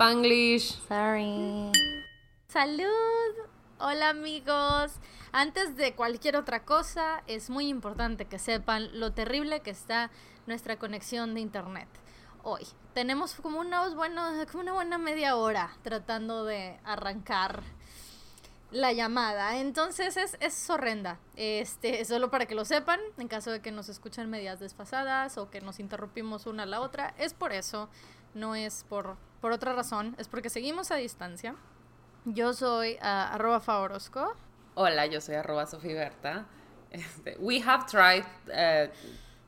Spanglish. Sorry. Salud. Hola amigos. Antes de cualquier otra cosa, es muy importante que sepan lo terrible que está nuestra conexión de internet hoy. Tenemos como una, bueno, como una buena media hora tratando de arrancar la llamada. Entonces es, es horrenda. Este, solo para que lo sepan, en caso de que nos escuchen medias desfasadas o que nos interrumpimos una a la otra, es por eso, no es por, por otra razón, es porque seguimos a distancia. Yo soy uh, arroba favorosco. Hola, yo soy arroba sofiberta. Este, we have tried uh,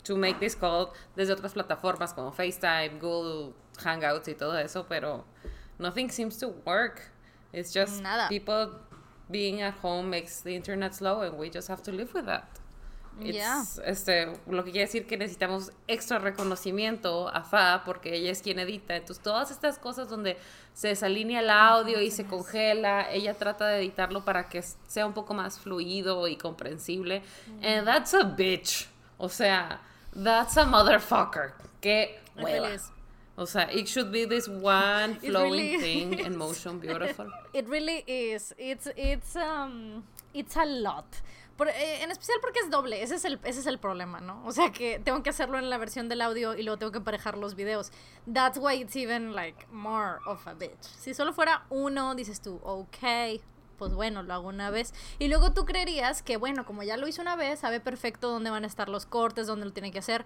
to make this call desde otras plataformas como FaceTime, Google Hangouts y todo eso, pero nothing seems to work. It's just Nada. people being at home makes the internet slow and we just have to live with that. It's, Yeah. este, lo que quiere decir que necesitamos extra reconocimiento a Fa porque ella es quien edita. Entonces, todas estas cosas donde se desalinea el audio y se congela, ella trata de editarlo para que sea un poco más fluido y comprensible. And that's a bitch. O sea, that's a motherfucker. Qué hueva. O sea, it should be this one flowing really thing in motion, beautiful. It really is. It's it's um it's a lot. Eh, en especial porque es doble, ese es, el, ese es el problema, ¿no? O sea que tengo que hacerlo en la versión del audio y luego tengo que emparejar los videos. That's why it's even like more of a bitch. Si solo fuera uno, dices tú, ok, pues bueno, lo hago una vez. Y luego tú creerías que, bueno, como ya lo hice una vez, sabe perfecto dónde van a estar los cortes, dónde lo tiene que hacer.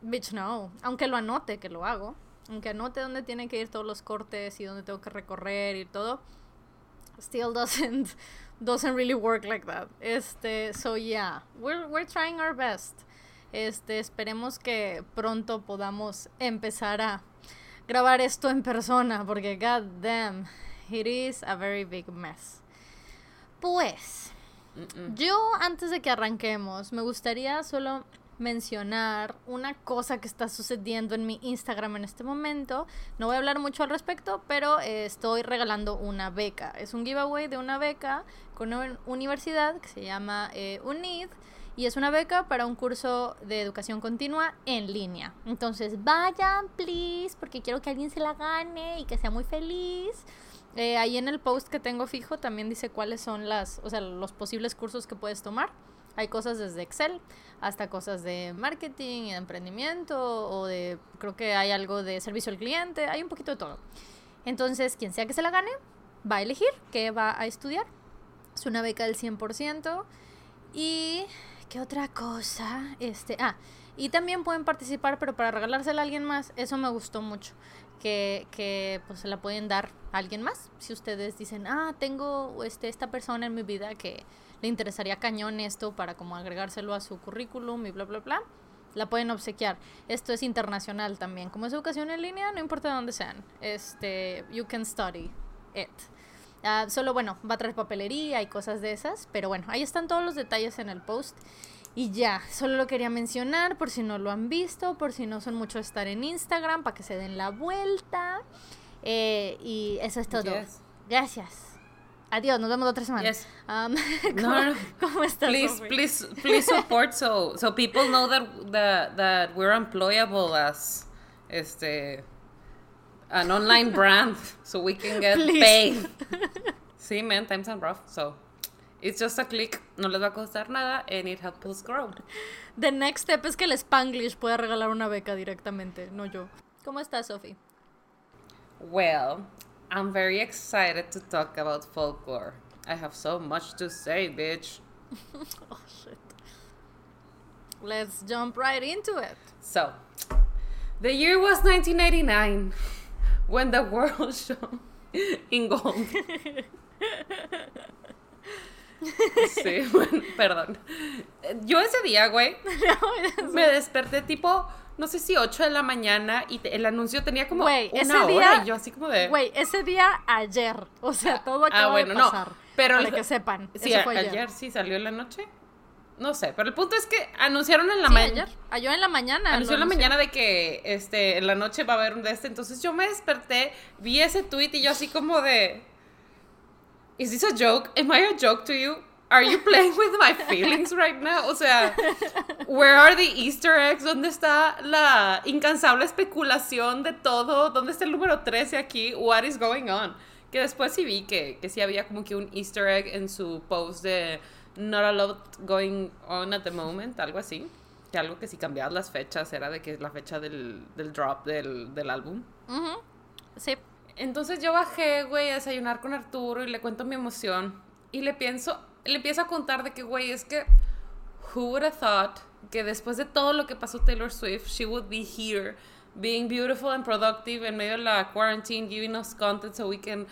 Bitch, no. Aunque lo anote, que lo hago. Aunque anote dónde tienen que ir todos los cortes y dónde tengo que recorrer y todo still doesn't doesn't really work like that. Este, so yeah, we're we're trying our best. Este, esperemos que pronto podamos empezar a grabar esto en persona porque god damn, it is a very big mess. Pues, yo antes de que arranquemos, me gustaría solo mencionar una cosa que está sucediendo en mi Instagram en este momento. No voy a hablar mucho al respecto, pero eh, estoy regalando una beca. Es un giveaway de una beca con una universidad que se llama eh, UNID y es una beca para un curso de educación continua en línea. Entonces vayan, please, porque quiero que alguien se la gane y que sea muy feliz. Eh, ahí en el post que tengo fijo también dice cuáles son las, o sea, los posibles cursos que puedes tomar. Hay cosas desde Excel hasta cosas de marketing y de emprendimiento o de, creo que hay algo de servicio al cliente, hay un poquito de todo. Entonces, quien sea que se la gane, va a elegir qué va a estudiar. Es una beca del 100%. Y, ¿qué otra cosa? Este, ah, y también pueden participar, pero para regalársela a alguien más, eso me gustó mucho. Que, que pues se la pueden dar a alguien más. Si ustedes dicen, ah, tengo este, esta persona en mi vida que le interesaría cañón esto para como agregárselo a su currículum y bla, bla, bla, la pueden obsequiar. Esto es internacional también. Como es educación en línea, no importa de dónde sean. Este, you can study it. Ah, solo, bueno, va a traer papelería y cosas de esas. Pero bueno, ahí están todos los detalles en el post. Y ya, solo lo quería mencionar por si no lo han visto, por si no son mucho estar en Instagram, para que se den la vuelta. Eh, y eso es todo. Yes. Gracias. Adiós, nos vemos otra semana. Yes. Um, No, ¿cómo, no. cómo estás? please, Sophie? please, please support so so people know that that that we're employable as este an online brand, so we can get Please. paid. Sí, man, times are rough, so it's just a click. No les va a costar nada, and it helps us grow. The next step es que el Spanglish pueda regalar una beca directamente, no yo. ¿Cómo estás, Sophie? Well, I'm very excited to talk about folklore. I have so much to say, bitch. Oh, shit. Let's jump right into it. So, the year was 1989 when the world shone in gold. Sí, bueno, perdón. Yo ese día, güey, me desperté tipo, no sé si 8 de la mañana y te- el anuncio tenía como Güey, una ese hora día- y yo así como de... Güey, ese día ayer. O sea, todo acaba ah, bueno, de no, pasar. pero para el- que sepan. Sí, eso fue a- ayer. ayer. sí salió en la noche. No sé, pero el punto es que anunciaron en la Sí, mañana. ayer. En la mañana. Anunció en la mañana de que este, en la noche va a haber un de este. Entonces yo me desperté, vi ese tweet y yo así como de. ¿Is this a joke? Am I a joke to you? Are you playing with my feelings right now? O sea, where are the Easter eggs? ¿Dónde está la incansable especulación de todo? ¿Dónde está el número 13 aquí? What is going on? Que después sí vi que, que sí había como que un Easter egg en su post de not a lot going on at the moment, algo así. Que algo que si cambiabas las fechas era de que es la fecha del, del drop del, del álbum. Sí. Entonces yo bajé, güey, a desayunar con Arturo y le cuento mi emoción. Y le pienso, le empiezo a contar de que, güey, es que, who would have thought que después de todo lo que pasó Taylor Swift, she would be here, being beautiful and productive en medio de la quarantine, giving us content so we can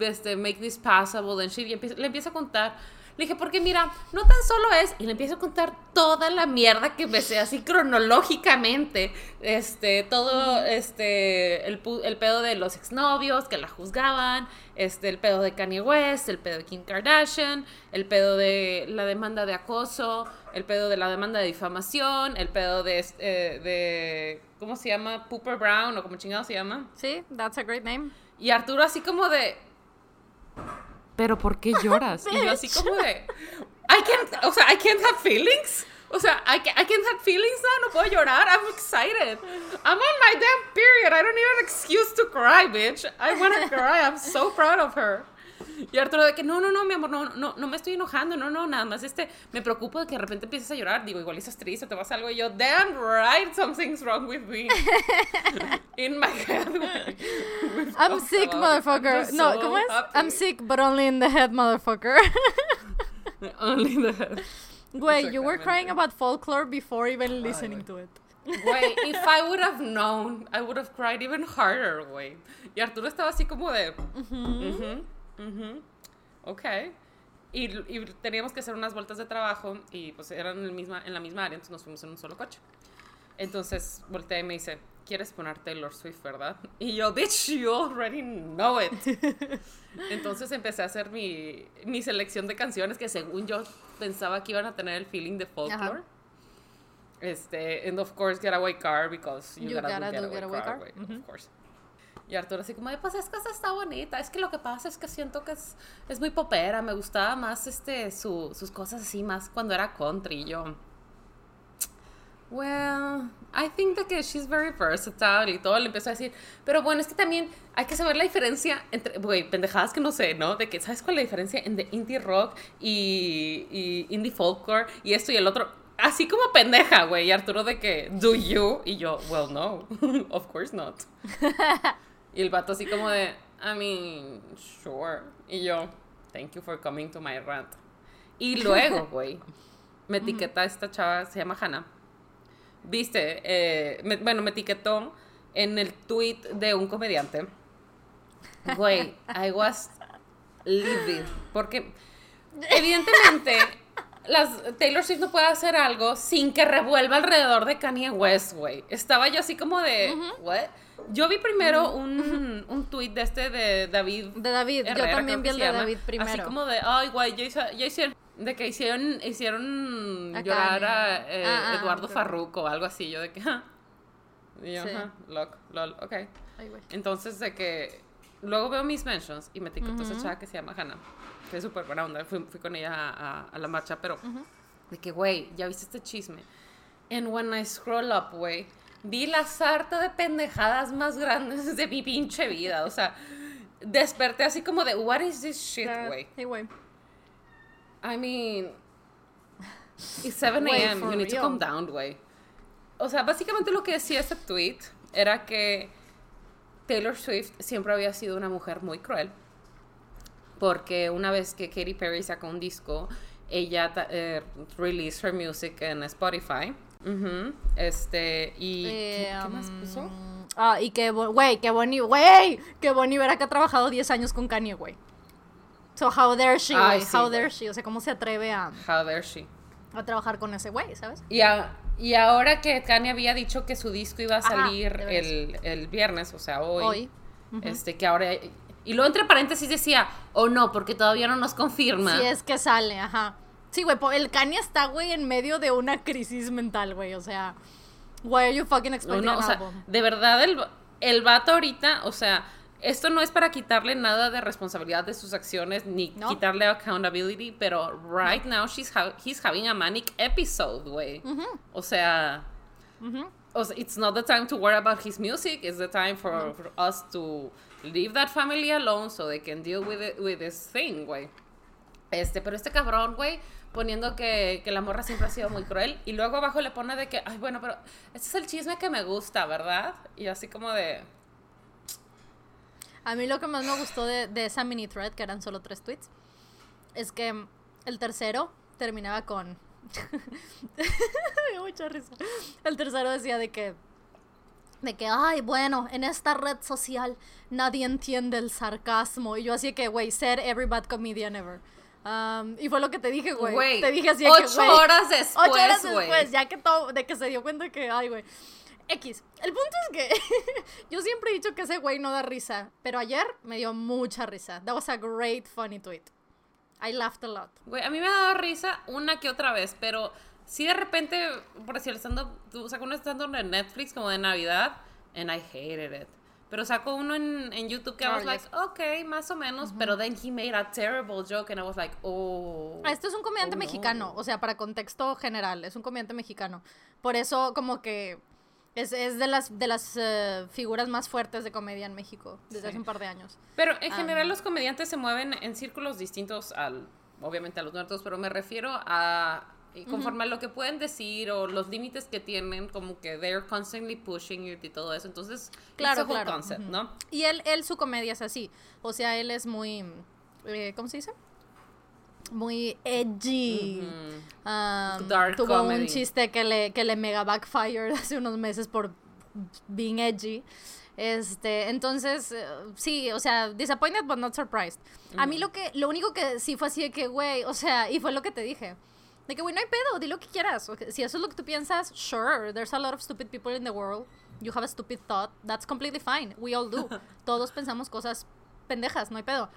este, make this passable and shit. Y empiezo- le empiezo a contar. Le dije, porque mira, no tan solo es, y le empiezo a contar toda la mierda que me sé así cronológicamente, este, todo, este, el, el pedo de los exnovios que la juzgaban, este, el pedo de Kanye West, el pedo de Kim Kardashian, el pedo de la demanda de acoso, el pedo de la demanda de difamación, el pedo de, eh, de ¿cómo se llama? Pooper Brown, o como chingado se llama. Sí, that's a great name. Y Arturo así como de... ¿Pero por qué lloras? y yo así como de... I can't, o sea, I can't have feelings. O sea, I, ca- I can't have feelings now, no puedo llorar. I'm excited. I'm on my damn period. I don't need an excuse to cry, bitch. I want to cry. I'm so proud of her. Y Arturo de que no, no, no, mi amor, no, no, no me estoy enojando, no, no, nada más este, me preocupo de que de repente empieces a llorar, digo, igual estás triste, te vas algo y yo, damn right, something's wrong with me. In my head, I'm sick. I'm motherfucker. just No, so ¿cómo es? happy. I'm sick, but only in the head, motherfucker. Only the Güey, you were crying about folklore before even listening to it. Güey, if I would have known, I would have cried even harder, güey. Y Arturo estaba así como de, ujú, ujú, ok. Y, y teníamos que hacer unas vueltas de trabajo y pues eran en, el misma, en la misma área, entonces nos fuimos en un solo coche. Entonces voltea y me dice, ¿quieres poner Taylor Swift, verdad? Y yo, bitch, you already know it. Entonces empecé a hacer mi, mi selección de canciones que según yo pensaba que iban a tener el feeling de folklore. Este, and of course, Getaway Car, because you, You gotta, gotta do do Getaway, Getaway Car, Car. güey, of course. Y Arturo así como, de, pues es que esa está bonita, es que lo que pasa es que siento que es, es muy popera, me gustaba más este, su, sus cosas así, más cuando era country, y yo... Well, I think that she's very versatile y todo le empezó a decir, pero bueno, es que también hay que saber la diferencia entre, güey, pendejadas que no sé, ¿no? De que, ¿sabes cuál es la diferencia entre indie rock y, y indie folklore y esto y el otro? Así como pendeja, güey, y Arturo de que, do you? Y yo, well, no, of course not. y el vato así como de, I mean, sure. Y yo, thank you for coming to my rant. Y luego, güey, me etiqueta esta chava, se llama Hannah viste, eh, me- bueno, me etiquetó en el tweet de un comediante. Güey, I was livid. Porque, evidentemente, las, Taylor Swift no puede hacer algo sin que revuelva alrededor de Kanye West, güey. Estaba yo así como de, ¿what? Yo vi primero un, un tweet de este de David. De David, yo Herrera, también creo vi el de llama. David Así primero. como de, ay, güey, ya, hizo- ya hicieron. De que hicieron, hicieron llorar a eh, Ah, ah, Eduardo ok. Farruko o algo así. Yo de que, "Ja". Y yo, Sí. ajá, loc, lol, ok. Ay, güey. Entonces, de que luego veo mis mentions y me etiquetó esa chava que se llama Hannah, que es súper buena onda. Fui, fui con ella a, a- a la marcha, pero de que, güey, ya viste este chisme. And when I scroll up, güey, vi la sarta de pendejadas más grandes de mi pinche vida. O sea, desperté así como de, what is this shit, güey? Sí, güey. I mean, it's 7 Güey, a.m. You need to calm down, güey. O sea, básicamente lo que decía ese tweet era que Taylor Swift siempre había sido una mujer muy cruel. Porque una vez que Katy Perry sacó un disco, ella eh, released her music en Spotify. Ujú, Este, y. ¿qué, Eh, qué más puso? um, Ah, y que, güey, que Bonnie, güey, que Bonnie Vera que ha trabajado 10 años con Kanye, güey. So, how dare she, Ay, sí, how dare she, o sea, cómo se atreve a, How dare she? a trabajar con ese güey, ¿sabes? Y, a- y ahora que Kanye había dicho que su disco iba a salir el, el viernes, o sea, hoy, Hoy. este, que ahora... Y luego entre paréntesis decía, o no, porque todavía no nos confirma. Si es que sale, ajá. Sí, güey, el Kanye está, güey, en medio de una crisis mental, güey, o sea, why are you fucking expecting no, an o sea, de verdad el, el vato ahorita, o sea, esto no es para quitarle nada de responsabilidad de sus acciones ni No. quitarle accountability, pero right now she's ha- he's having a manic episode, güey. O sea, o sea, it's not the time to worry about his music. It's the time for, for us to leave that family alone so they can deal with it, with this thing, güey. Este, pero este cabrón, güey, poniendo que, que la morra siempre ha sido muy cruel y luego abajo le pone de que, ay, bueno, pero este es el chisme que me gusta, ¿verdad? Y así como de, A mí lo que más me gustó de, de esa mini thread, que eran solo tres tweets, es que el tercero terminaba con. me dio mucha risa. El tercero decía de que. De que, ay, bueno, en esta red social nadie entiende el sarcasmo. Y yo así que, güey, ser every bad comedian ever. Um, y fue lo que te dije, güey. Te dije así que, ocho güey, horas después, Ocho horas después, ya que todo, de que se dio cuenta que, ay, güey. X. El punto es que yo siempre he dicho que ese güey no da risa, pero ayer me dio mucha risa. That was a great funny tweet. I laughed a lot. Güey, a mí me ha dado risa una que otra vez, pero si de repente, por decir, el stand-up, tú sacó un stand-up de Netflix como de Navidad, and I hated it. Pero sacó uno en, en YouTube que I Oh, was like, yes. okay, más o menos, pero then he made a terrible joke and I was like, oh. Ah, Esto es un comediante oh, no. mexicano, o sea, para contexto general, es un comediante mexicano. Por eso, como que es, es de las, de las eh, figuras más fuertes de comedia en México desde Sí. hace un par de años. Pero en Ah. general los comediantes se mueven en círculos distintos al, obviamente a los muertos, pero me refiero a, y conforme a lo que pueden decir o los límites que tienen, como que they're constantly pushing it y todo eso. Entonces, Claro, it's a claro. concept. ¿no? Y él, él, su comedia es así. O sea, él es muy. eh, ¿Cómo se dice? Muy edgy. Um, Dark tuvo comedy. un chiste que le, que le mega backfired hace unos meses por being edgy. Este, entonces, eh, sí, o sea, disappointed but not surprised. A mí lo que, lo único que sí fue así de que, güey, o sea, y fue lo que te dije. De que, güey, no hay pedo, di lo que quieras. O que- Si eso es lo que tú piensas, sure, there's a lot of stupid people in the world. You have a stupid thought. That's completely fine. We all do. Todos pensamos cosas pendejas, no hay pedo.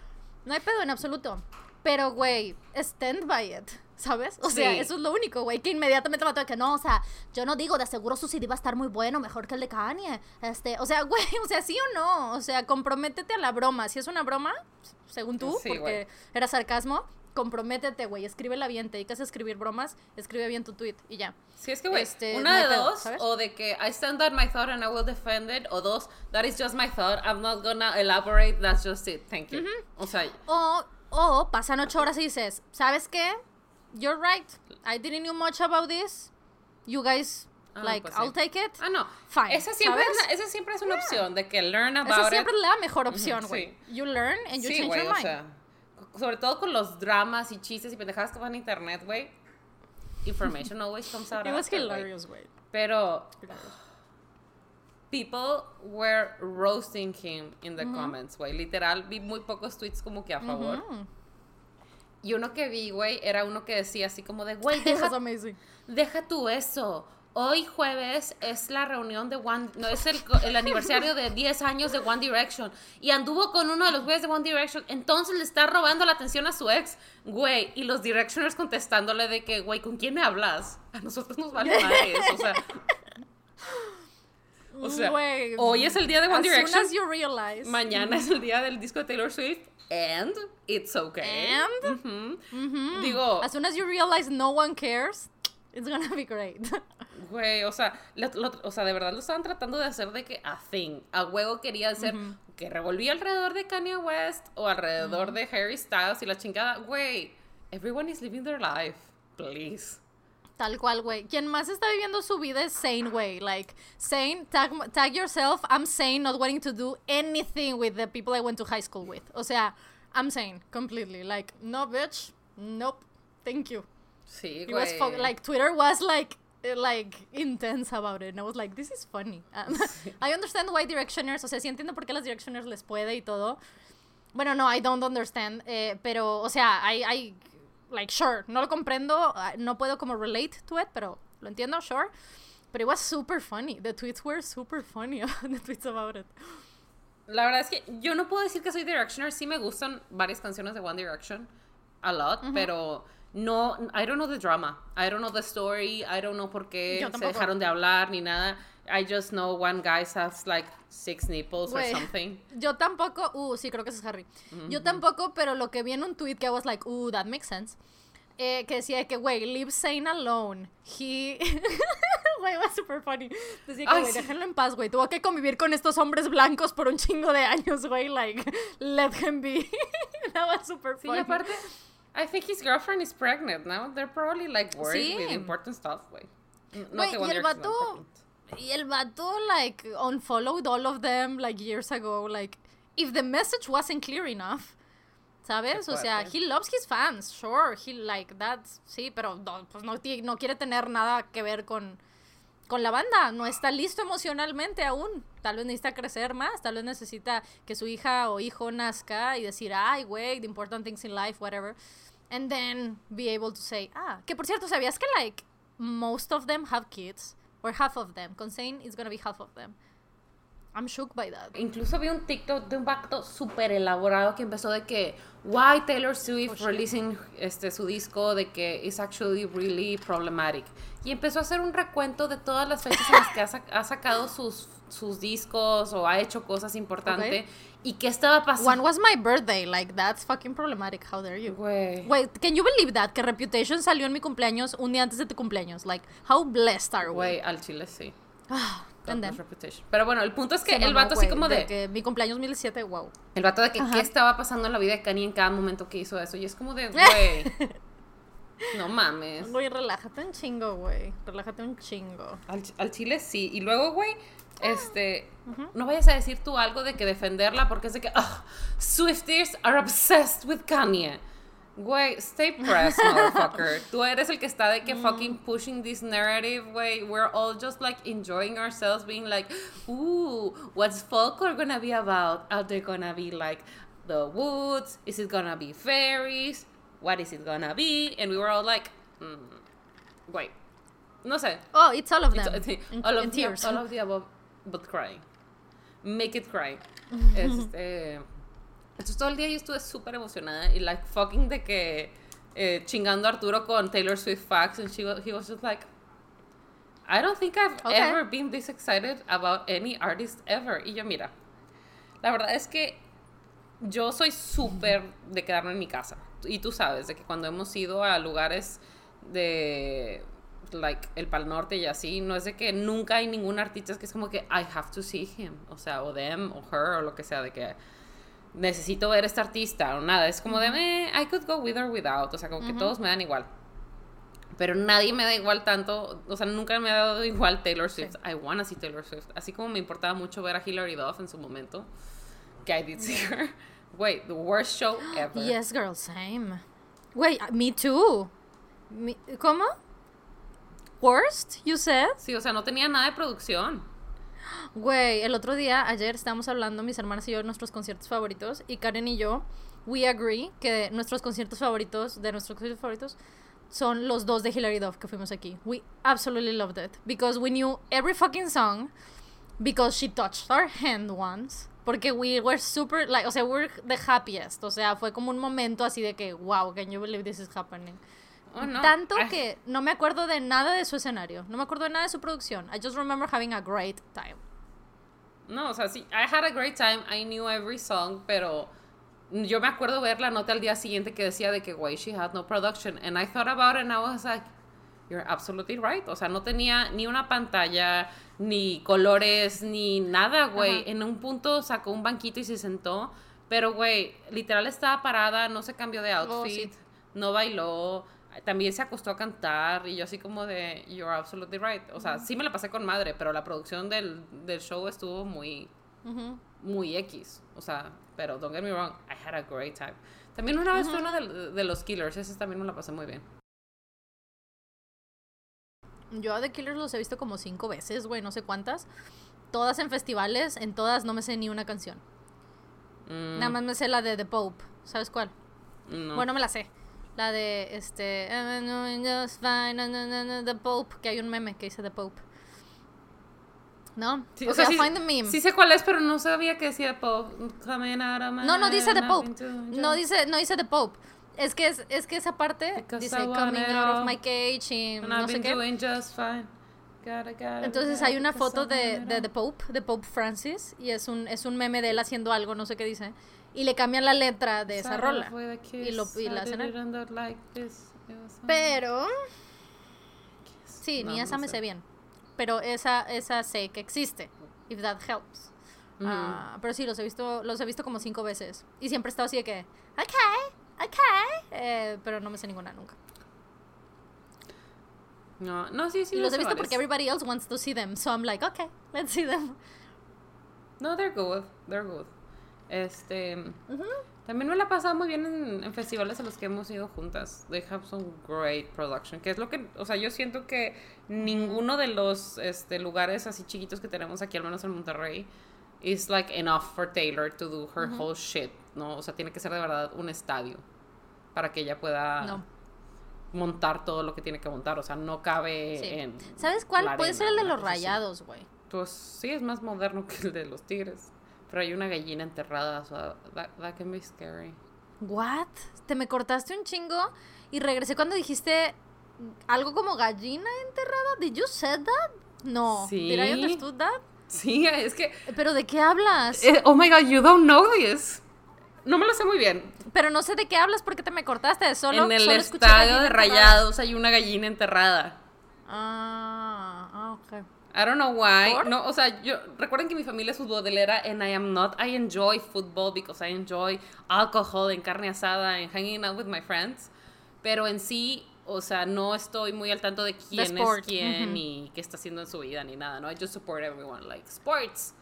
No hay pedo en absoluto. Pero, güey, stand by it. ¿Sabes? O sea, Sí. eso es lo único, güey, que inmediatamente me de que no, o sea, yo no digo, de seguro su CD va a estar muy bueno, mejor que el de Kanye. Este, o sea, güey, o sea, sí o no, o sea, comprométete a la broma. Si es una broma, según tú, Sí, porque era sarcasmo, comprométete, güey, escríbela bien, te dedicas a escribir bromas, escribe bien tu tweet y ya. Sí, es que, güey, Este, una de pedo, dos, ¿sabes? o de que I stand on my thought and I will defend it, o dos, that is just my thought, I'm not gonna elaborate, that's just it, thank you. O sea, O, o pasan ocho horas y dices, ¿sabes qué? You're right. I didn't know much about this. You guys, Ah, like, pues sí. I'll take it. ah, no, Fine, esa siempre, ¿sabes? es, una- esa siempre es una opción, de que learn about Esa it. siempre es la mejor opción, güey. sí. You learn and you Sí, change your o mind. sea, sobre todo con los dramas y chistes y pendejadas que van a internet, güey. Information always comes out It was hilarious, güey. Pero people were roasting him in the comments, güey. Literal, vi muy pocos tweets como que a favor. Y uno que vi, güey, era uno que decía así como de, güey, deja, deja tú eso. Hoy jueves es la reunión de One, no es el, aniversario de 10 años de One Direction. Y anduvo con uno de los güeyes de One Direction. Entonces le está robando la atención a su ex, güey. Y los Directioners contestándole de que, güey, ¿con quién me hablas? A nosotros nos vale madres. O sea, o sea Güey, hoy es el día de One as Direction. Soon as you realize. Mañana es el día del disco de Taylor Swift. And it's okay. And? Digo, As soon as you realize no one cares, it's gonna be great. güey, o sea, lo- lo- o sea, de verdad lo estaban tratando de hacer de que a thing. A huevo quería hacer que revolvía alrededor de Kanye West o alrededor de Harry Styles y la chingada. Güey, everyone is living their life. Please. Tal cual, güey. Quien más está viviendo su vida es sane, güey. Like, sane, tag, tag yourself. I'm sane, not wanting to do anything with the people I went to high school with. O sea, I'm sane, completely. Like, no, bitch. Nope. Thank you. Sí, It was like Twitter was like eh, like intense about it. And I was like, this is funny. Um, I understand why directioners, o sea, sí entiendo por qué las directioners les puede y todo. Bueno, no, I don't understand. eh, pero, o sea, I, I, like, sure, no lo comprendo, ah, no puedo como relate to it, pero lo entiendo, sure. But it was super funny. The tweets were super funny. the tweets about it. La verdad es que yo no puedo decir que soy Directioner. Sí me gustan varias canciones de One Direction. A lot. Pero no. I don't know the drama. I don't know the story. I don't know por qué se dejaron de hablar ni nada. I just know one guy has like six nipples or Güey, something. Yo tampoco, uh, sí, creo que es Harry. Yo tampoco, pero lo que vi en un tweet que I was like, uh, that makes sense. Eh, que decía que, güey, leave Zane alone. He. Güey, was super funny. Decía que, güey, sí. déjenlo en paz, güey. Tuvo que convivir con estos hombres blancos por un chingo de años, güey. Like, let him be. That was super Sí, funny. y aparte, I think his girlfriend is pregnant now. They're probably like worried with Sí. important stuff, güey. N- Güey, te y el vato, y el vato, like, unfollowed all of them, like, years ago. Like, if the message wasn't clear enough, ¿sabes? Qué O sea, fuerte. he loves his fans, sure, he, like, that's, sí, pero no, pues no, no quiere tener nada que ver con, con la banda. No está listo emocionalmente aún. Tal vez necesita crecer más, tal vez necesita que su hija o hijo nazca y decir, ay, güey, the important things in life, whatever. And then be able to say, ah, que por cierto, ¿sabías que, like, most of them have kids? Or half of them. Con Zayn, it's gonna be half of them. I'm shook by that. Incluso vi un TikTok de un pacto súper elaborado que empezó de que why Taylor Swift Oh, releasing este su disco de que is actually really problematic y empezó a hacer un recuento de todas las fechas en las que ha, sac- ha sacado sus sus discos o ha hecho cosas importantes y qué estaba pasando. One was my birthday. Like, that's fucking problematic. How dare you? Güey. Wait, can you believe that? Que Reputation salió en mi cumpleaños un día antes de tu cumpleaños. Like, how blessed are we? Güey, al chile sí. Ah, Reputation. Pero bueno, el punto es que el vato así güey, como de, que mi cumpleaños 2007, wow. el vato de que Ajá. qué estaba pasando en la vida de Kanye en cada momento que hizo eso y es como de, güey. No mames. Güey, relájate un chingo, güey. Relájate un chingo. Al, al chile sí. Y luego, güey, este, no vayas a decir tú algo de que defenderla porque es de que, "Ugh, Swifties are obsessed with Kanye. Güey, stay pressed, motherfucker. Tú eres el que está de que fucking pushing this narrative, güey. We're all just like enjoying ourselves, being like, ooh, what's folklore gonna be about? Are they gonna be like the woods? Is it gonna be fairies? What is it gonna be? And we were all like, mm, güey, no sé. Oh, it's all of them. It's- in, all, of the, tears. all of the above, but crying. Make it cry. este, entonces todo el día yo estuve súper emocionada y like fucking de que eh, chingando a Arturo con Taylor Swift facts and she was, he was just like I don't think I've Okay. ever been this excited about any artist ever. Y yo, mira, la verdad es que yo soy súper de quedarme en mi casa. Y tú sabes, de que cuando hemos ido a lugares de, like, el Pal Norte y así, no es de que nunca hay ningún artista que es como que I have to see him. O sea, o them, o her, o lo que sea, de que necesito ver a este artista o nada. Es como de, eh, I could go with or without. O sea, como que todos me dan igual. Pero nadie me da igual tanto, o sea, nunca me ha dado igual Taylor Swift. I wanna see Taylor Swift. Así como me importaba mucho ver a Hilary Duff en su momento, que I did see her. Wait, the worst show ever. Yes, girl, same. Wait, uh, me too. Me- ¿Cómo? Worst, you said? Sí, o sea, no tenía nada de producción. Güey, el otro día, ayer estábamos hablando, mis hermanas y yo, de nuestros conciertos favoritos, y Karen y yo, we agree que nuestros conciertos favoritos, de nuestros conciertos favoritos, son los dos de Hilary Duff que fuimos aquí. We absolutely loved it, because we knew every fucking song, because she touched our hand once, porque we were super, like, o sea, we're the happiest, o sea, fue como un momento así de que, wow, can you believe this is happening? Oh, no. Tanto I- que no me acuerdo de nada de su escenario, no me acuerdo de nada de su producción. I just remember having a great time. No, o sea, sí, I had a great time, I knew every song, pero yo me acuerdo ver la nota al día siguiente que decía de que, güey, she had no production. And I thought about it and I was like, you're absolutely right. O sea, no tenía ni una pantalla, ni colores, ni nada, güey. Ajá. En un punto sacó un banquito y se sentó, pero, güey, literal estaba parada, no se cambió de Oh, outfit, sí. no bailó. También se acostó a cantar y yo así como de, you're absolutely right. O sea, sí me la pasé con madre, pero la producción del, del show estuvo muy, Ujú. muy X. O sea, pero don't get me wrong, I had a great time. También una vez fue uno de, de los Killers, ese también me la pasé muy bien. Yo a The Killers los he visto como cinco veces, güey, no sé cuántas. Todas en festivales, en todas no me sé ni una canción. Mm, Nada más me sé la de The Pope. ¿Sabes cuál? no. Bueno, me la sé. La de este. The Pope. Que hay un meme que dice The Pope. ¿No? Sí, o sea, sí, find the meme. sí sé cuál es, pero no sabía que decía Pop. Coming out of my No, no dice The Pope. No dice, no dice The Pope. Es que, es, es que esa parte Because dice coming out of my cage y no sé qué. doing just fine. gotta, gotta, Entonces hay una foto de, de. The Pope, de Pope Francis, y es un, es un meme de él haciendo algo, no sé qué dice, y le cambian la letra de esa rola. Y, lo, y la hacen like Pero, sí, No, ni no esa me sé bien. Pero esa, esa sé que existe, if that helps. Ah, pero sí, los he visto, los he visto como cinco veces. Y siempre he estado así de que, ok, ok. eh, pero no me sé ninguna nunca. No, no, sí, sí. y los sé he visto porque everybody else wants to see them. So I'm like, okay, let's see them. No, they're good. They're good. Este. También me la he pasado muy bien en, en festivales a los que hemos ido juntas. They have some great production. Que es lo que. O sea, yo siento que ninguno de los este, lugares así chiquitos que tenemos aquí, al menos en Monterrey, is like enough for Taylor to do her whole shit. ¿no? O sea, tiene que ser de verdad un estadio para que ella pueda No. montar todo lo que tiene que montar. O sea, no cabe Sí. en. ¿Sabes cuál? la Puede arena, ser el de los rayados, güey. Pues sí, es más moderno que el de los tigres. Pero hay una gallina enterrada, that, that can be scary. What? Te me cortaste un chingo y regresé cuando dijiste algo como gallina enterrada. Did you said that? No. Sí. Did I understood that? Sí, es que. Pero ¿de qué hablas? eh, oh my god, you don't know this. No me lo sé muy bien. Pero no sé de qué hablas porque te me cortaste. Solo, en el solo estadio de enterrada. rayados hay una gallina enterrada. Ah, ah, ok. I don't know why. ¿Por? No, o sea, yo recuerden que mi familia es futbolera and I am not. I enjoy football because I enjoy alcohol en carne asada and hanging out with my friends. Pero en sí, o sea, no estoy muy al tanto de quién es quién y qué está haciendo en su vida ni nada, ¿no? I just support everyone, like sports.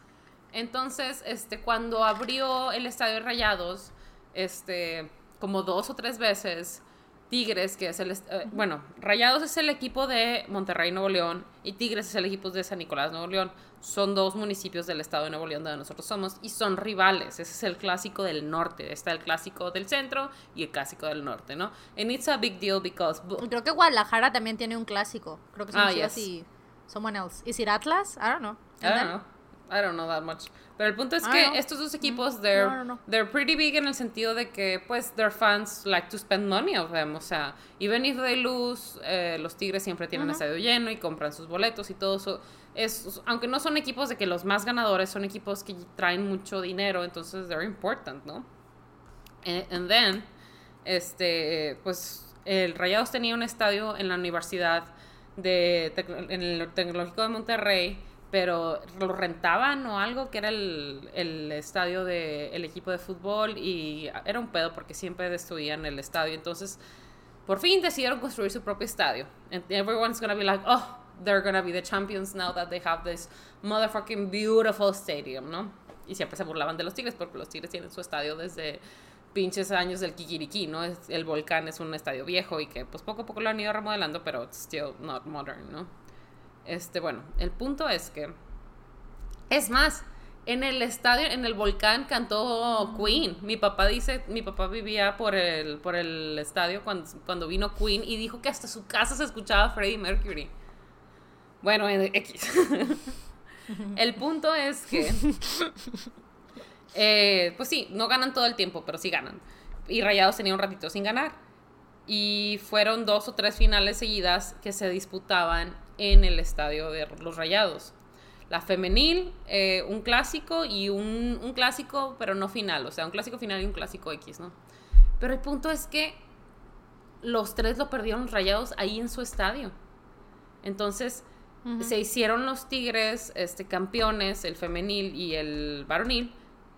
Entonces, este, cuando abrió el estadio de Rayados, este, como dos o tres veces, Tigres, que es el, eh, bueno, Rayados es el equipo de Monterrey, Nuevo León, y Tigres es el equipo de San Nicolás, Nuevo León. Son dos municipios del estado de Nuevo León donde nosotros somos, y son rivales. Ese es el clásico del norte. Está el clásico del centro y el clásico del norte, ¿no? And it's a big deal because Creo que Guadalajara también tiene un clásico. Creo que son Ah, yes. y someone else. ¿Is it Atlas? I don't know. I don't know. I don't know that much. Pero el punto es I que know. estos dos equipos, they're, No, no, no. they're pretty big en el sentido de que, pues, their fans like to spend money of them. O sea, even if they lose, eh, los Tigres siempre tienen estadio lleno y compran sus boletos y todo eso. Es, aunque no son equipos de que los más ganadores, son equipos que traen mucho dinero, entonces they're important, ¿no? Eh, and then, este, pues, el Rayados tenía un estadio en la universidad de en el tecnológico de Monterrey, pero lo rentaban o algo que era el, el estadio del equipo de fútbol y era un pedo porque siempre destruían el estadio. Entonces, por fin decidieron construir su propio estadio. And everyone's gonna be like, oh, they're gonna be the champions now that they have this motherfucking beautiful stadium, ¿no? Y siempre se burlaban de los Tigres porque los Tigres tienen su estadio desde pinches años del Kikiriki, ¿no? El volcán es un estadio viejo y que pues poco a poco lo han ido remodelando, pero it's still not modern, ¿no? Este, bueno, el punto es que es más, en el estadio, en el volcán cantó Queen. Mi papá dice, mi papá vivía por el, por el estadio cuando, cuando vino Queen y dijo que hasta su casa se escuchaba Freddie Mercury. Bueno, en X. el punto es que, eh, pues sí, no ganan todo el tiempo, pero sí ganan. Y Rayados tenía un ratito sin ganar. Y fueron dos o tres finales seguidas que se disputaban en el estadio de los Rayados. La femenil, eh, un clásico y un, un clásico, pero no final. O sea, un clásico final y un clásico X, ¿no? Pero el punto es que los tres lo perdieron los Rayados ahí en su estadio. Entonces, se hicieron los Tigres este, campeones, el femenil y el varonil,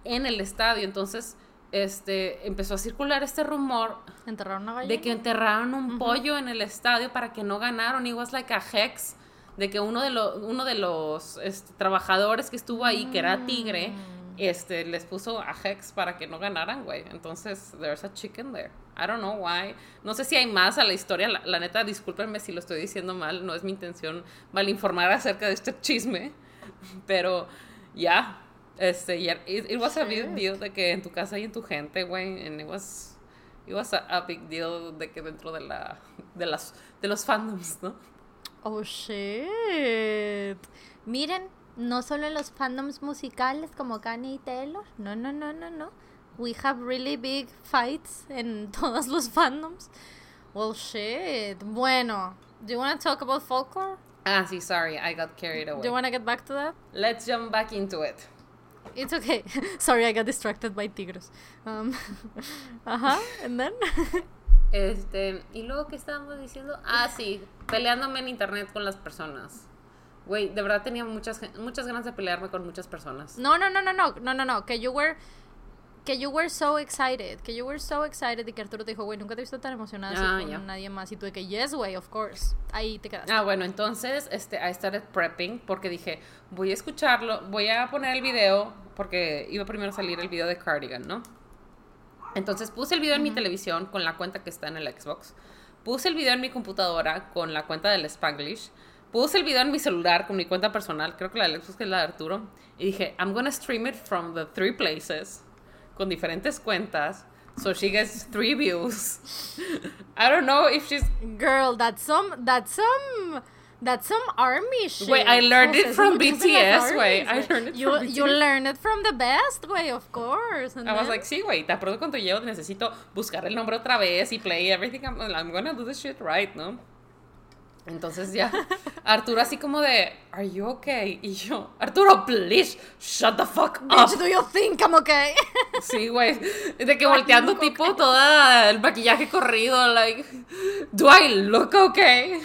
en el estadio. Entonces, este, empezó a circular este rumor Enterraron una de que enterraron un pollo en el estadio para que no ganaron. It was like a hex. De que uno de, los uno de los este, trabajadores que estuvo ahí, que era tigre, este, les puso a hex para que no ganaran, güey. Entonces, there's a chicken there. I don't know why. No sé si hay más a la historia. La, la neta, discúlpenme si lo estoy diciendo mal. No es mi intención malinformar acerca de este chisme. Pero, ya. Este, ya- it, it was a big deal de que en tu casa y en tu gente, güey. And it was It was a, a big deal de que dentro de la de las de los fandoms, ¿no? Oh shit. Miren, no solo en los fandoms musicales como Kanye y Taylor. No, no, no, no, no. We have really big fights en todos los fandoms. Well, shit. Bueno, do you want to talk about folklore? Ah, sí, sorry, I got carried away. Do you want to get back to that? Let's jump back into it. It's okay. Sorry, I got distracted by tigres. Um, ajá, and then. Este, y luego, ¿qué estábamos diciendo? Ah, sí, peleándome en internet con las personas. Güey, de verdad tenía muchas, muchas ganas de pelearme con muchas personas. No, no, no, no, no, no, no, no, que you were, que you were so excited, que you were so excited y que Arturo te dijo, güey, nunca te he visto tan emocionada así Ah, con ya. nadie más. Y tú de que, yes, güey, of course. Ahí te quedaste. Ah, bueno, entonces, este, I started prepping porque dije, voy a escucharlo, voy a poner el video, porque iba primero a salir el video de Cardigan, ¿no? Entonces puse el video en mi televisión con la cuenta que está en el Xbox, puse el video en mi computadora con la cuenta del Spanglish, puse el video en mi celular con mi cuenta personal, creo que la del Xbox que es la de Arturo, y dije, I'm gonna stream it from the three places, con diferentes cuentas, so she gets three views. I don't know if she's Girl, that's some, that's some, that's some army shit. Wait, I learned it from BTS, güey. I learned it you, from You BTS. learn it from the best, way, of course. and I was then- like, sí, güey, te acuerdo cuando llevo, necesito buscar el nombre otra vez y play everything. I'm, I'm gonna do this shit right, ¿no? Entonces ya, Arturo así como de, are you okay? Y yo, Arturo, please, shut the fuck Bitch, up. do you think I'm okay? Sí, güey, de que volteando tipo todo el maquillaje corrido, like, do I look okay?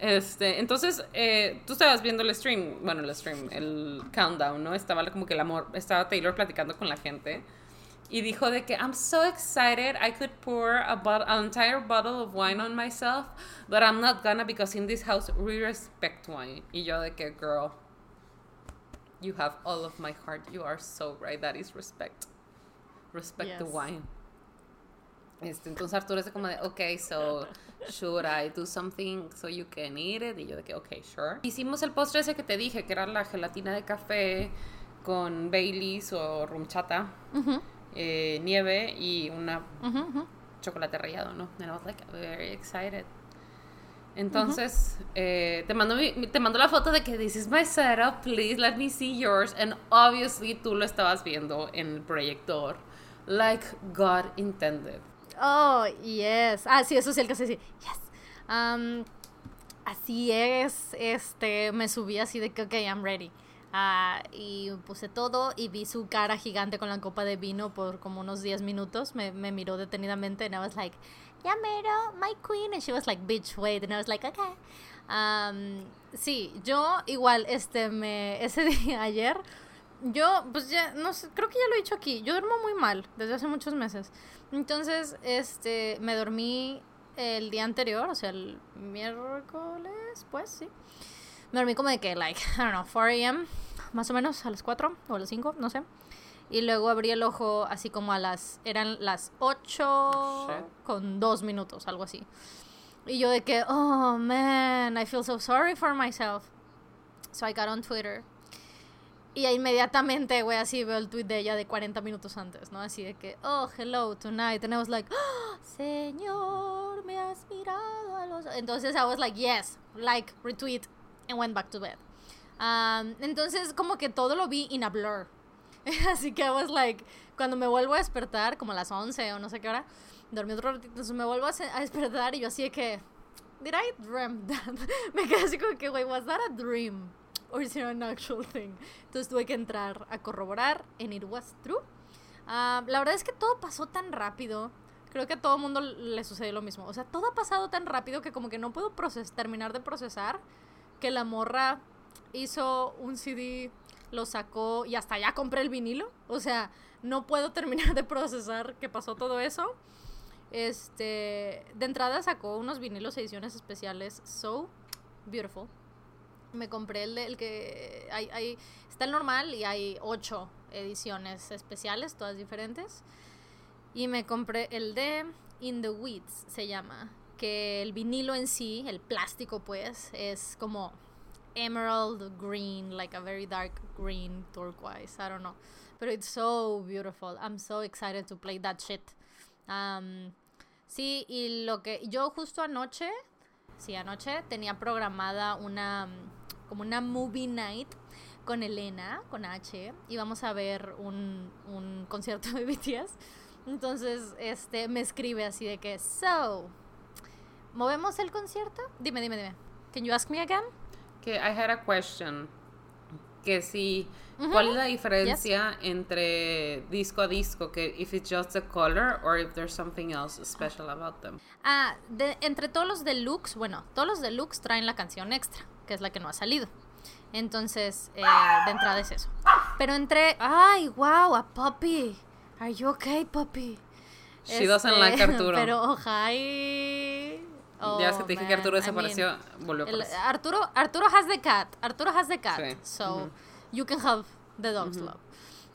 Este, entonces, eh, tú estabas viendo el stream, bueno, el stream, el countdown, ¿no? Estaba como que el amor, estaba Taylor platicando con la gente y dijo de que I'm so excited I could pour a bot- an entire bottle of wine on myself, but I'm not gonna because in this house we respect wine. Y yo de que, girl, you have all of my heart. You are so right. That is respect. Respect the wine. Este, entonces Arturo es como de, ok, so should I do something so you can eat it? Y yo de que, ok, sure. Hicimos el postre ese que te dije, que era la gelatina de café con Baileys o rum chata, Ujú, eh, nieve y una chocolate rallado, ¿no? And I was like very excited. Entonces, eh, te, mando mi- te mando la foto de que this is my setup, please let me see yours. And obviously tú lo estabas viendo en el proyector, like God intended. Oh, yes. Ah, sí, eso sí, el que se dice, yes. Um, así es, este, me subí así de que, ok, I'm ready. Ah, y puse todo y vi su cara gigante con la copa de vino por como unos 10 minutos. Me, me miró detenidamente and I was like, ya mero, my queen. And she was like, bitch, wait. And I was like, okay. Um, sí, yo igual, este, me, ese día, ayer, yo, pues ya, no sé, creo que ya lo he dicho aquí, yo duermo muy mal desde hace muchos meses. Entonces, este, me dormí el día anterior, o sea, el miércoles, pues, sí. Me dormí como de que, like, I don't know, 4 a.m., más o menos, a las 4 o a las 5, no sé. Y luego abrí el ojo así como a las, eran las 8 Shit. con 2 minutos, algo así. Y yo de que, oh, man, I feel so sorry for myself. So I got on Twitter. Y inmediatamente, güey, así veo el tweet de ella de 40 minutos antes, ¿no? Así de que, oh, hello, tonight. And I was like, oh, Señor, me has mirado a los... Entonces I was like, yes, like, retweet, and went back to bed. Um, entonces, como que todo lo vi in a blur. Así que I was like, cuando me vuelvo a despertar, como a las 11 o no sé qué hora, dormí otro ratito, entonces me vuelvo a, a despertar y yo así de que, did I dream that? me quedé así como que, wait, was that a dream? Or is it an actual thing? Entonces tuve que entrar a corroborar, and it was true. Ah, la verdad es que todo pasó tan rápido. Creo que a todo mundo le sucedió lo mismo. O sea, todo ha pasado tan rápido que como que no puedo terminar de procesar que la morra hizo un CD, lo sacó y hasta ya compré el vinilo. O sea, no puedo terminar de procesar que pasó todo eso. Este, de entrada sacó unos vinilos ediciones especiales so beautiful. Me compré el, de- el que hay, está el normal y hay ocho ediciones especiales, todas diferentes. Y me compré el de In the Weeds, se llama. Que el vinilo en sí, el plástico pues, es como emerald green, like a very dark green turquoise. I don't know. But it's so beautiful. I'm so excited to play that shit. Um, sí, y lo que yo justo anoche, sí, anoche tenía programada una como una movie night con Elena, con H, y vamos a ver un, un concierto de BTS. Entonces, este, me escribe así de que, so, ¿Movemos el concierto? Dime, dime, dime. Can you ask me again? Que I had a question. Que si, ¿cuál es la diferencia entre disco a disco? Que if it's just the color or if there's something else special about them. Ah, de, entre todos los deluxe, bueno, todos los deluxe traen la canción extra, que es la que no ha salido. Entonces, eh, de entrada es eso. Pero entre, ay, wow, a Puppy. Are you okay, Puppy? She doesn't like Este, Arturo. Pero, hi. Ya es Oh, que te dije que man, Arturo I desapareció, mean, volvió a el-. Arturo, Arturo has the cat. Arturo has the cat. Sí, So ujú. you can have the dog's love.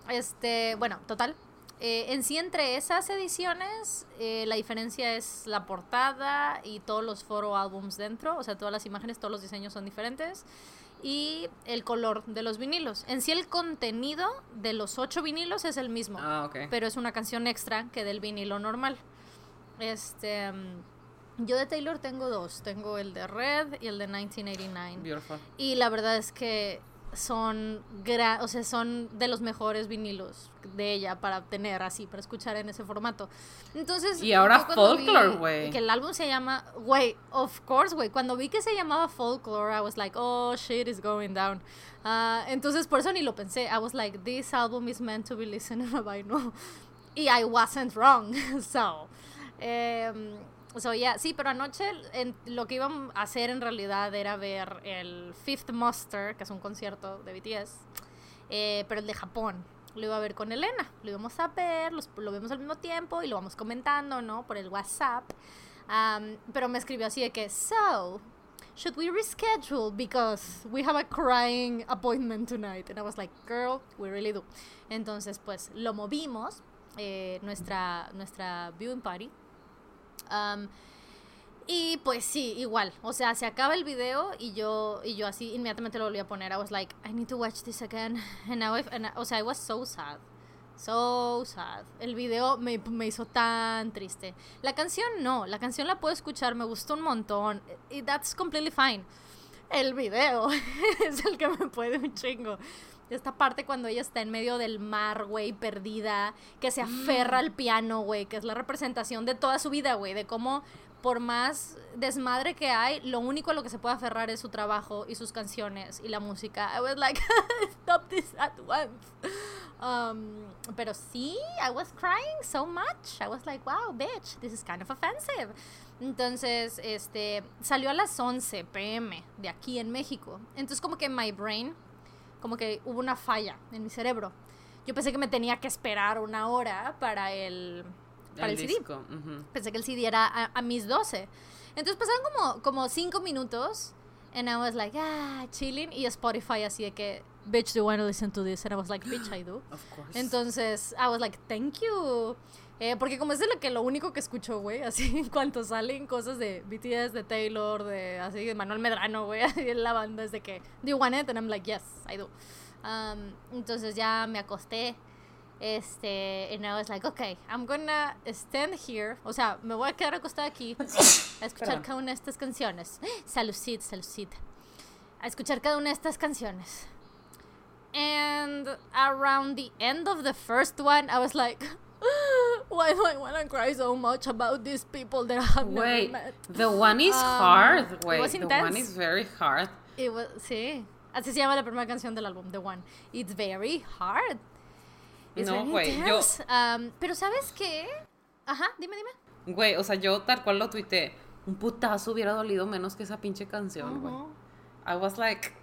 Este, bueno, total. eh, en sí, entre esas ediciones, eh, la diferencia es la portada y todos los foro álbums dentro. O sea, todas las imágenes, todos los diseños son diferentes. Y el color de los vinilos. En sí, el contenido de los ocho vinilos es el mismo Ah, ok. pero es una canción extra que del vinilo normal. Este, mm, yo de Taylor tengo dos, tengo el de Red y el de 1989. Beautiful. Y la verdad es que son gra o sea, son de los mejores vinilos de ella para tener así, para escuchar en ese formato. Entonces, Y ahora Folklore, güey. Que el álbum se llama, güey, of course, güey. Cuando vi que se llamaba Folklore, I was like, oh shit is going down. Ah, entonces por eso ni lo pensé. I was like, this album is meant to be listened a vinyl. Y I wasn't wrong. so, em, so yeah, sí, pero anoche en- lo que íbamos a hacer en realidad era ver el Fifth Muster, que es un concierto de BTS, eh, pero el de Japón. Lo iba a ver con Elena. Lo íbamos a ver, los- lo vemos al mismo tiempo y lo vamos comentando, ¿no? Por el WhatsApp. Am, pero me escribió así de que, so, should we reschedule because we have a crying appointment tonight? And I was like, girl, we really do. Entonces, pues, lo movimos, eh, nuestra, nuestra viewing party. Am, y pues sí, igual. O sea, se acaba el video y yo, y yo así inmediatamente lo volví a poner. I was like, I need to watch this again. And now I, and I- o sea, I was so sad. So sad. El video me, me hizo tan triste. La canción no. La canción la puedo escuchar. Me gustó un montón. Y that's completely fine. El video es el que me puede un chingo. Esta parte cuando ella está en medio del mar, güey, perdida, que se aferra al piano, güey, que es la representación de toda su vida, güey, de cómo por más desmadre que hay, lo único a lo que se puede aferrar es su trabajo y sus canciones y la música. I was like, stop this at once. Um, pero sí, I was crying so much. I was like, wow, bitch, this is kind of offensive. Entonces, este, salió a las 11 pm de aquí en México. Entonces, como que my brain, como que hubo una falla en mi cerebro. Yo pensé que me tenía que esperar una hora para el, para el, CD. disco. ujú. Pensé que el CD era a, a mis 12. Entonces pasaron como, como 5 minutos. And I was like, ah, chilling. Y Spotify así de que, bitch, do you want to listen to this? And I was like, bitch, I do. Of course. Entonces, I was like, thank you. Eh, porque como es de lo que lo único que escucho, güey, así en cuanto salen cosas de BTS, de Taylor, de así de Manuel Medrano, güey, así en la banda es de que, do you want it? And I'm like, yes, I do. Um, entonces ya me acosté, este, and I was like, okay, I'm gonna stand here, o sea, me voy a quedar acostada aquí a escuchar Perdón. cada una de estas canciones. Salucid, salucid. A escuchar cada una de estas canciones. And around the end of the first one, I was like, why do I want to cry so much about these people that I have never Wait, met? the one is Um, hard. it Wait, was the one intense. is very hard. It was, sí, así se llama la primera canción del álbum, The One. It's very hard. It's No, güey, yo- intense. Um, pero ¿sabes qué? Ajá, dime, dime. Güey, o sea, yo tal cual lo tuiteé. Un putazo hubiera dolido menos que esa pinche canción, güey. Ujú. I was like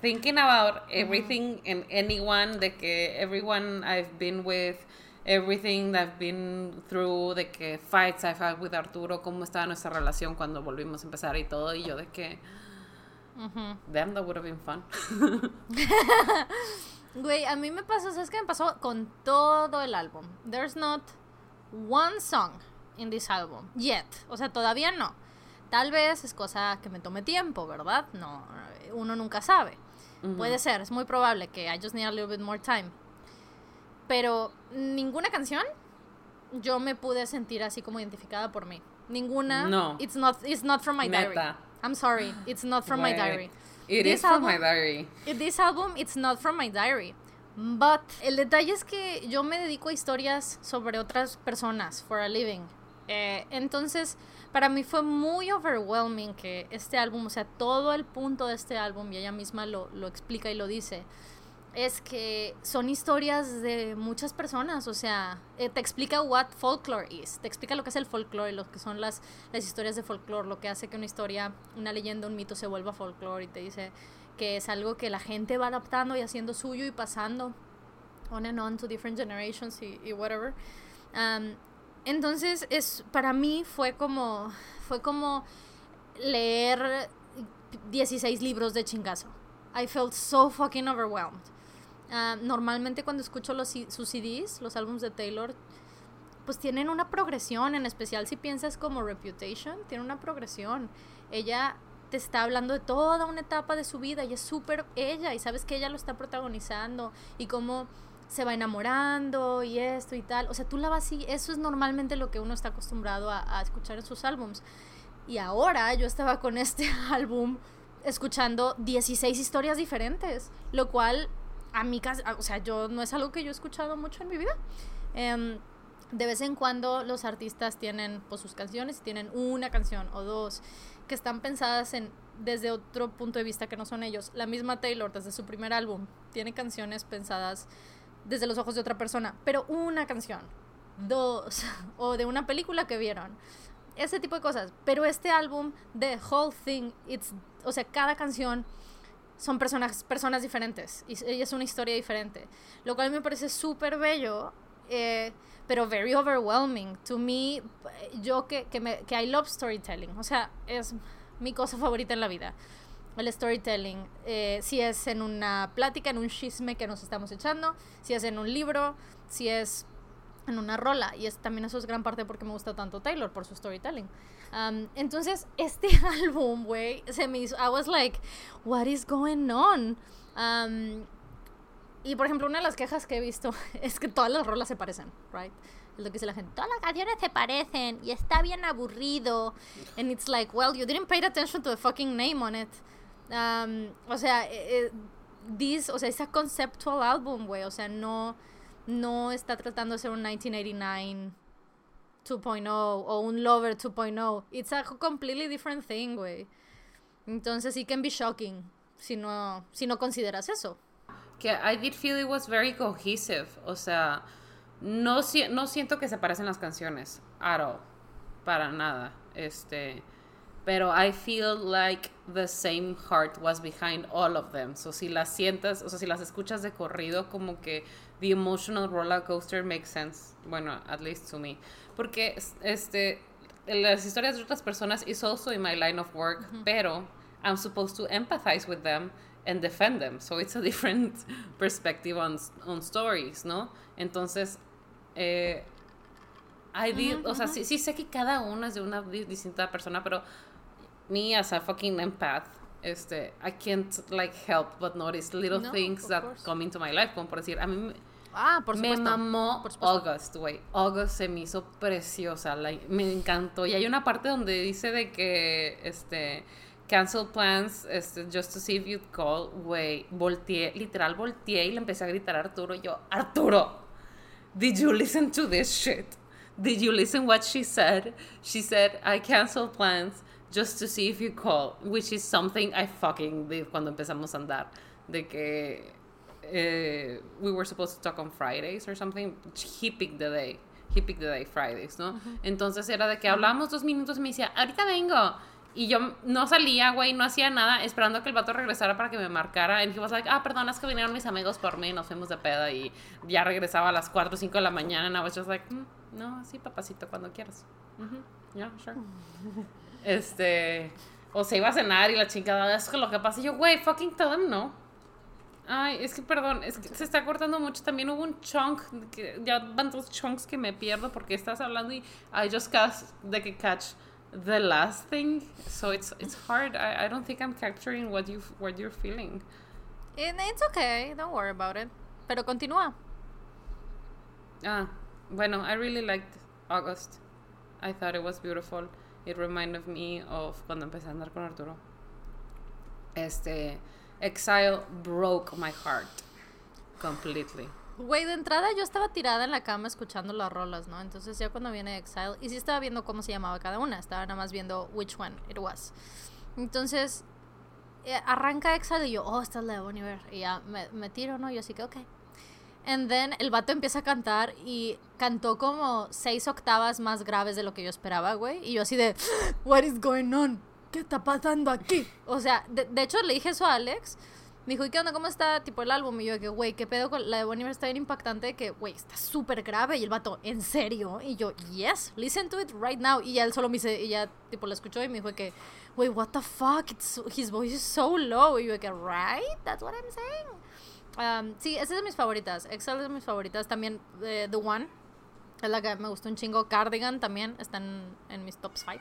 thinking about everything and anyone, de que everyone I've been with, everything that I've been through, de que fights I've had with Arturo, cómo estaba nuestra relación cuando volvimos a empezar y todo, y yo de que, Ujú. damn, that would have been fun. Güey, a mí me pasó, ¿sabes qué me pasó? Con todo el álbum. There's not one song in this album yet. O sea, todavía no. Tal vez es cosa que me tome tiempo, ¿verdad? No, uno nunca sabe. Puede ser, es muy probable que I just need a little bit more time. Pero ninguna canción yo me pude sentir así como identificada por mí. Ninguna. No. It's not, it's not from my diary. Neta. I'm sorry, it's not from my Güey, diary. It This is from my album- diary. This album, it's not from my diary. But el detalle es que yo me dedico a historias sobre otras personas for a living. Eh, entonces, para mí fue muy overwhelming que este álbum, o sea, todo el punto de este álbum, y ella misma lo, lo explica y lo dice, es que son historias de muchas personas, o sea, eh, te explica what folklore is, te explica lo que es el folklore, lo que son las, las historias de folklore, lo que hace que una historia, una leyenda, un mito se vuelva folklore y te dice que es algo que la gente va adaptando y haciendo suyo y pasando on and on to different generations y, whatever. Um, entonces, es, para mí fue como, fue como leer 16 libros de chingazo. I felt so fucking overwhelmed. Ah, normalmente cuando escucho sus CDs, los álbumes de Taylor, pues tienen una progresión, en especial si piensas como Reputation, tiene una progresión. Ella te está hablando de toda una etapa de su vida y es súper ella y sabes que ella lo está protagonizando y cómo se va enamorando y esto y tal. O sea, tú la vas así, eso es normalmente lo que uno está acostumbrado a, a escuchar en sus álbums. Y ahora yo estaba con este álbum escuchando 16 historias diferentes, lo cual a mi casa, o sea, yo no es algo que yo he escuchado mucho en mi vida. Em, de vez en cuando los artistas tienen pues, sus canciones tienen una canción o dos que están pensadas en desde otro punto de vista que no son ellos. La misma Taylor desde su primer álbum tiene canciones pensadas desde los ojos de otra persona, pero una canción, dos o de una película que vieron. Ese tipo de cosas, pero este álbum The Whole Thing, it's o sea, cada canción son personas, personas diferentes y, es una historia diferente, lo cual me parece súper bello, eh, pero very overwhelming. To me, yo que, que, me, que I love storytelling, o sea, es mi cosa favorita en la vida. El storytelling, eh, si es en una plática, en un chisme que nos estamos echando, si es en un libro, si es en una rola. Y es, también eso es gran parte porque me gusta tanto Taylor por su storytelling. Um, entonces, este álbum, güey, se me hizo, I was like, what is going on? Um, y por ejemplo, una de las quejas que he visto es que todas las rolas se parecen, right? Es lo que dice la gente, todas las canciones se parecen y está bien aburrido. And it's like, well, you didn't pay attention to the fucking name on it. Um, o sea, eh, eh, this, o sea, conceptual album, güey, o sea, no no está tratando de ser un 1989 2.0 o un Lover 2.0. It's a completely different thing, güey. Entonces it can be shocking si no, si no consideras eso. Que I did feel it was very cohesive. O sea, no, no siento que se parecen las canciones. At all. Para nada. Este. Pero I feel like the same heart was behind all of them. So si las sientas, o sea, si las escuchas de corrido, como que the emotional roller coaster makes sense. Bueno, at least to me. Porque este, las historias de otras personas is also in my line of work, pero I'm supposed to empathize with them and defend them. So it's a different perspective on, on stories, ¿no? Entonces, eh, I did, o sea, sí, sí, sé que cada uno es de una distinta persona, pero me as a fucking empath, este, I can't like help but notice little things that come into my life, como por decir, a mí Ah, por supuesto. Me mamó August, güey. August se me hizo preciosa. me encantó. Y hay una parte donde dice de que, este, cancel plans, este, just to see if you'd call, güey. Volteé, literal volteé y le empecé a gritar a Arturo. yo, Arturo, did you listen to this shit? Did you listen what she said? She said, I cancel plans just to see if you call, which is something I fucking did cuando empezamos a andar. De que eh, we were supposed to talk on Fridays or something. He picked the day. He picked the day Fridays, ¿no? Entonces era de que hablamos dos minutos y me decía, ahorita vengo. Y yo no salía, güey, no hacía nada, esperando que el vato regresara para que me marcara. Y he was like, ah, perdón, es que vinieron mis amigos por mí, nos fuimos de peda y ya regresaba a las 4 o 5 de la mañana. And I was just like, mm, no, sí, papacito, cuando quieras. Yeah, sure. este, o se iba a cenar y la chingada, es que lo que pasa. Y yo, güey, fucking tell them no. Ay, es que perdón, es que se está cortando mucho. También hubo un chunk, que ya van dos chunks que me pierdo porque estás hablando y I just cast de que catch the last thing. So it's it's hard. I, I don't think I'm capturing what you what you're feeling. It's okay, don't worry about it. Pero continúa. Ah, bueno, I really liked August. I thought it was beautiful. It reminded me of cuando empecé a andar con Arturo. Este Exile broke my heart completely. Güey, de entrada yo estaba tirada en la cama escuchando las rolas, ¿no? Entonces ya cuando viene Exile, y sí estaba viendo cómo se llamaba cada una, estaba nada más viendo which one it was. Entonces, eh, arranca Exile y yo, oh, esta es la de Bon Iver. Y ya me, me tiro, ¿no? Yo así que, ok. And then el vato empieza a cantar y cantó como seis octavas más graves de lo que yo esperaba, güey. Y yo así de, what is going on? ¿Qué está pasando aquí? O sea, de, de hecho le dije eso a Alex. Me dijo, ¿y qué onda? ¿Cómo está tipo el álbum? Y yo, que, güey, ¿qué pedo con la de Bon Iver? Está bien impactante que, güey, está súper grave. Y el vato, ¿en serio? Y yo, yes, listen to it right now. Y ya él solo me dice, y ya, tipo, lo escuchó y me dijo que, güey, what the fuck? It's, his voice is so low. Y yo, que, right? That's what I'm saying. Um, sí, esa es de mis favoritas. Excel es de mis favoritas. También eh, The One. Es la que me gustó un chingo. Cardigan también están en mis top 5.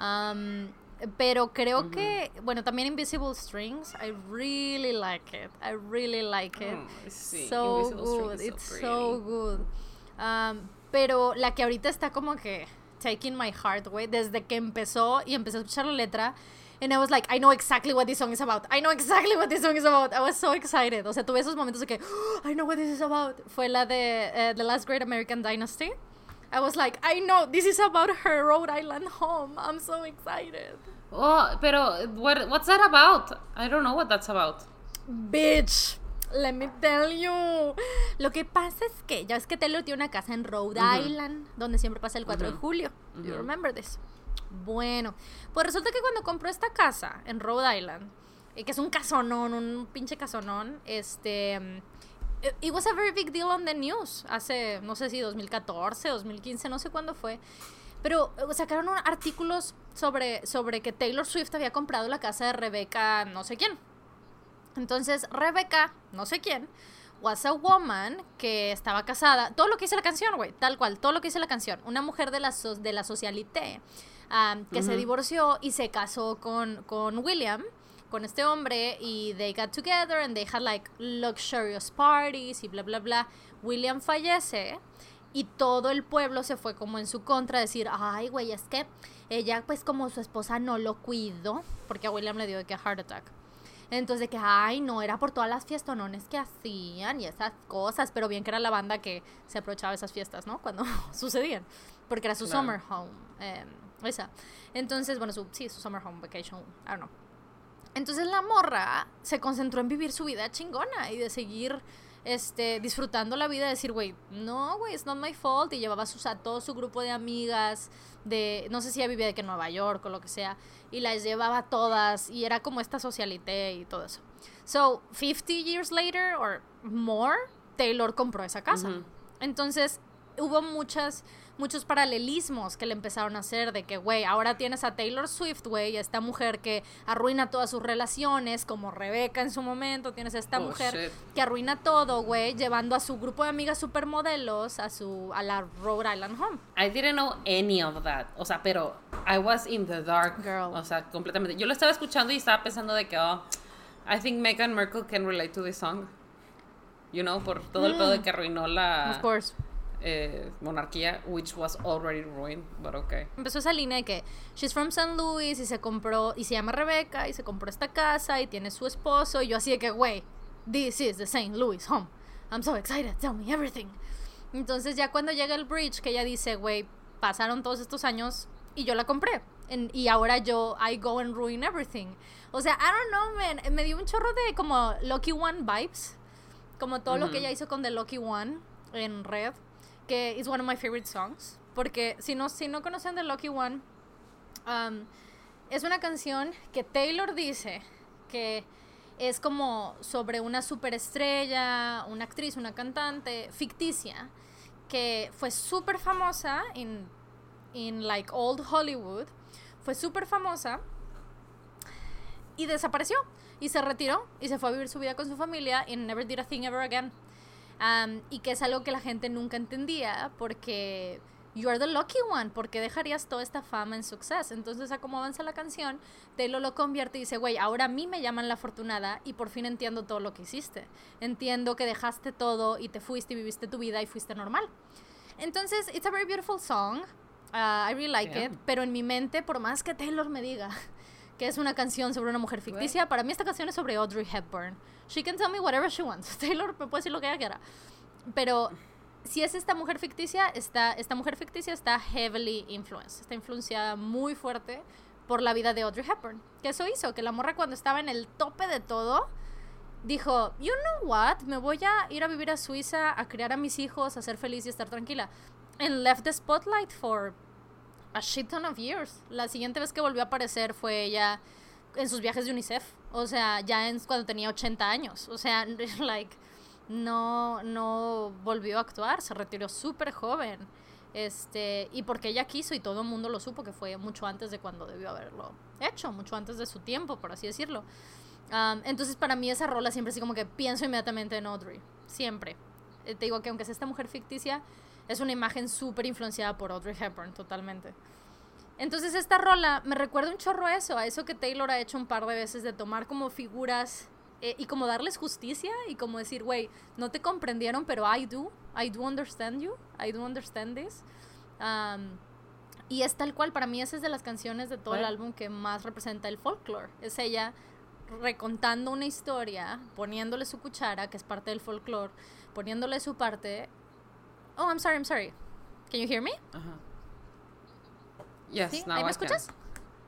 Um, pero creo que, bueno, también Invisible Strings. I really like it. I really like it. Oh, sí, so Invisible good. It's so so good. Um, pero la que ahorita está como que taking my heart, güey, desde que empezó y empecé a escuchar la letra. And I was like, I know exactly what this song is about. I know exactly what this song is about. I was so excited. O sea, tuve esos momentos de que, "Oh, I know what this is about. Fue la de eh, The Last Great American Dynasty. I was like, I know, this is about her Rhode Island home. I'm so excited. Oh, pero what, what's that about? I don't know what that's about. Bitch, let me tell you. Lo que pasa es que ya es que Taylor tiene una casa en Rhode. Island, donde siempre pasa el 4 de julio. You remember this? Bueno, pues resulta que cuando compró esta casa en Rhode Island, eh, que es un casonón, un pinche casonón, este. It was a very big deal on the news. Hace, no sé si 2014, 2015, no sé cuándo fue. Pero eh, sacaron un- artículos sobre, sobre que Taylor Swift había comprado la casa de Rebecca, no sé quién. Entonces, Rebecca, no sé quién, was a woman que estaba casada. Todo lo que dice la canción, güey, tal cual, todo lo que dice la canción. Una mujer de la, so- de la socialité um, que se Ujú. divorció y se casó con, con William, con este hombre, y they got together and they had like luxurious parties y bla, bla, bla. William fallece. Y todo el pueblo se fue como en su contra a decir, ay, güey, es que ella, pues como su esposa no lo cuidó, porque a William le dio de que heart attack. Entonces, de que, ay, no, era por todas las fiestonones que hacían y esas cosas, pero bien que era la banda que se aprovechaba de esas fiestas, ¿no? Cuando sucedían, porque era su Claro. summer home, eh, esa. Entonces, bueno, su, sí, su summer home vacation, I don't know. Entonces la morra se concentró en vivir su vida chingona y de seguir este, disfrutando la vida, de decir, güey, no, güey, it's not my fault. Y llevaba sus, a todo su grupo de amigas, de, no sé si ella vivía de que en Nueva York o lo que sea, y las llevaba todas, y era como esta socialité y todo eso. So, 50 years later or more, Taylor compró esa casa. Entonces, hubo muchas, muchos paralelismos que le empezaron a hacer de que, güey, ahora tienes a Taylor Swift, güey, esta mujer que arruina todas sus relaciones, como Rebeca en su momento, tienes a esta Oh, mujer shit. que arruina todo, güey, llevando a su grupo de amigas supermodelos a su a la Rhode Island home. I didn't know any of that. O sea, pero I was in the dark. Girl. O sea, completamente. Yo lo estaba escuchando y estaba pensando de que, oh, I think Meghan Markle can relate to this song. You know, por todo el pedo de que arruinó la Of course. Eh, monarquía, which was already ruined, but okay. Empezó esa línea de que she's from St. Louis y se compró y se llama Rebeca y se compró esta casa y tiene su esposo y yo así de que, güey, this is the St. Louis home. I'm so excited, tell me everything. Entonces ya cuando llega el bridge que ella dice, güey, pasaron todos estos años y yo la compré. En- y ahora yo, I go and ruin everything. O sea, I don't know, man. Me dio un chorro de como Lucky One vibes. Como todo lo que ella hizo con The Lucky One en Red. Que is one of my favorite songs. Porque si no, si no conocen The Lucky One, um, es una canción que Taylor dice que es como sobre una superestrella, una actriz, una cantante ficticia que fue súper famosa en in like old Hollywood, fue súper famosa y desapareció y se retiró y se fue a vivir su vida con su familia y never did a thing ever again. Um, y que es algo que la gente nunca entendía porque you are the lucky one, porque dejarías toda esta fama en success. Entonces, a cómo avanza la canción, Taylor lo convierte y dice, güey, ahora a mí me llaman la afortunada y por fin entiendo todo lo que hiciste. Entiendo que dejaste todo y te fuiste y viviste tu vida y fuiste normal. Entonces, it's a very beautiful song. Uh, I really like Yeah. it. Pero en mi mente, por más que Taylor me diga que es una canción sobre una mujer ficticia. Para mí esta canción es sobre Audrey Hepburn. She can tell me whatever she wants. Taylor me puede decir lo que ella quiera. Pero si es esta mujer ficticia, está, esta mujer ficticia está heavily influenced, está influenciada muy fuerte por la vida de Audrey Hepburn. Que eso hizo que la morra cuando estaba en el tope de todo, dijo, you know what, me voy a ir a vivir a Suiza, a criar a mis hijos, a ser feliz y estar tranquila. And left the spotlight for a shit ton of years. La siguiente vez que volvió a aparecer fue ella en sus viajes de UNICEF. O sea, ya cuando tenía 80 años. O sea, like, no, no volvió a actuar, se retiró súper joven. Este, y porque ella quiso y todo el mundo lo supo que fue mucho antes de cuando debió haberlo hecho, mucho antes de su tiempo, por así decirlo. entonces para mí esa rola siempre así como que pienso inmediatamente en Audrey, siempre. Eh, te digo que aunque sea esta mujer ficticia, es una imagen súper influenciada por Audrey Hepburn, totalmente. Entonces esta rola me recuerda un chorro a eso, a eso que Taylor ha hecho un par de veces de tomar como figuras eh, y como darles justicia y como decir, güey, no te comprendieron, pero I do, I do understand you, I do understand this. y es tal cual, para mí esa es de las canciones de todo el álbum que más representa el folklore. Es ella recontando una historia, poniéndole su cuchara, que es parte del folklore, poniéndole su parte. Oh, I'm sorry, I'm sorry. Can you hear me? Yes, ¿Sí? me escuchas?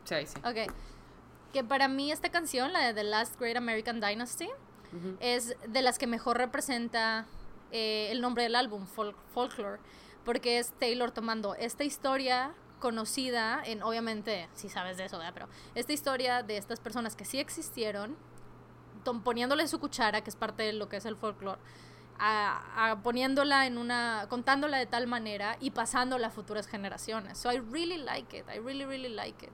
Sí, sí. Ok que para mí esta canción, la de The Last Great American Dynasty, es de las que mejor representa eh, el nombre del álbum, Folklore, porque es Taylor tomando esta historia conocida en, obviamente, si sabes de eso, ¿verdad? pero esta historia de estas personas que sí existieron, poniéndole su cuchara, que es parte de lo que es el folklore, a, poniéndola en una, contándola de tal manera y pasándola a futuras generaciones. So I really like it, I really, really like it.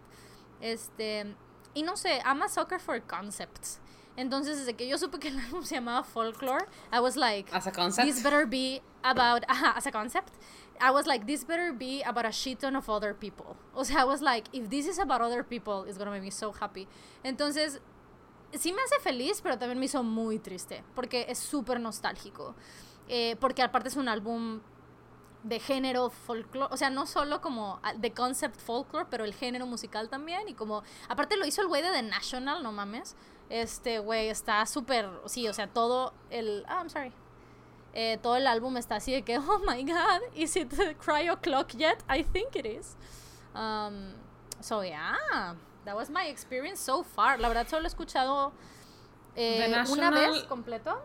Este, y no sé, I'm a sucker for concepts. Entonces, desde que yo supe que el álbum se llamaba Folklore, I was like, as a concept, this better be about, as a concept, I was like, this better be about a shit ton of other people. O sea, I was like, if this is about other people, it's gonna make me so happy. Entonces, sí me hace feliz, pero también me hizo muy triste, porque es súper nostálgico. Eh, porque aparte es un álbum de género folclore, o sea, no solo como de concept folklore, pero el género musical también y como, aparte lo hizo el güey de The National, no mames, este güey está súper, sí, o sea, todo el, ah, I'm sorry, eh, todo el álbum está así de que, oh my god, is it the cryo clock yet? I think it is. Um, so yeah, that was my experience so far. La verdad solo he escuchado eh, una vez completo.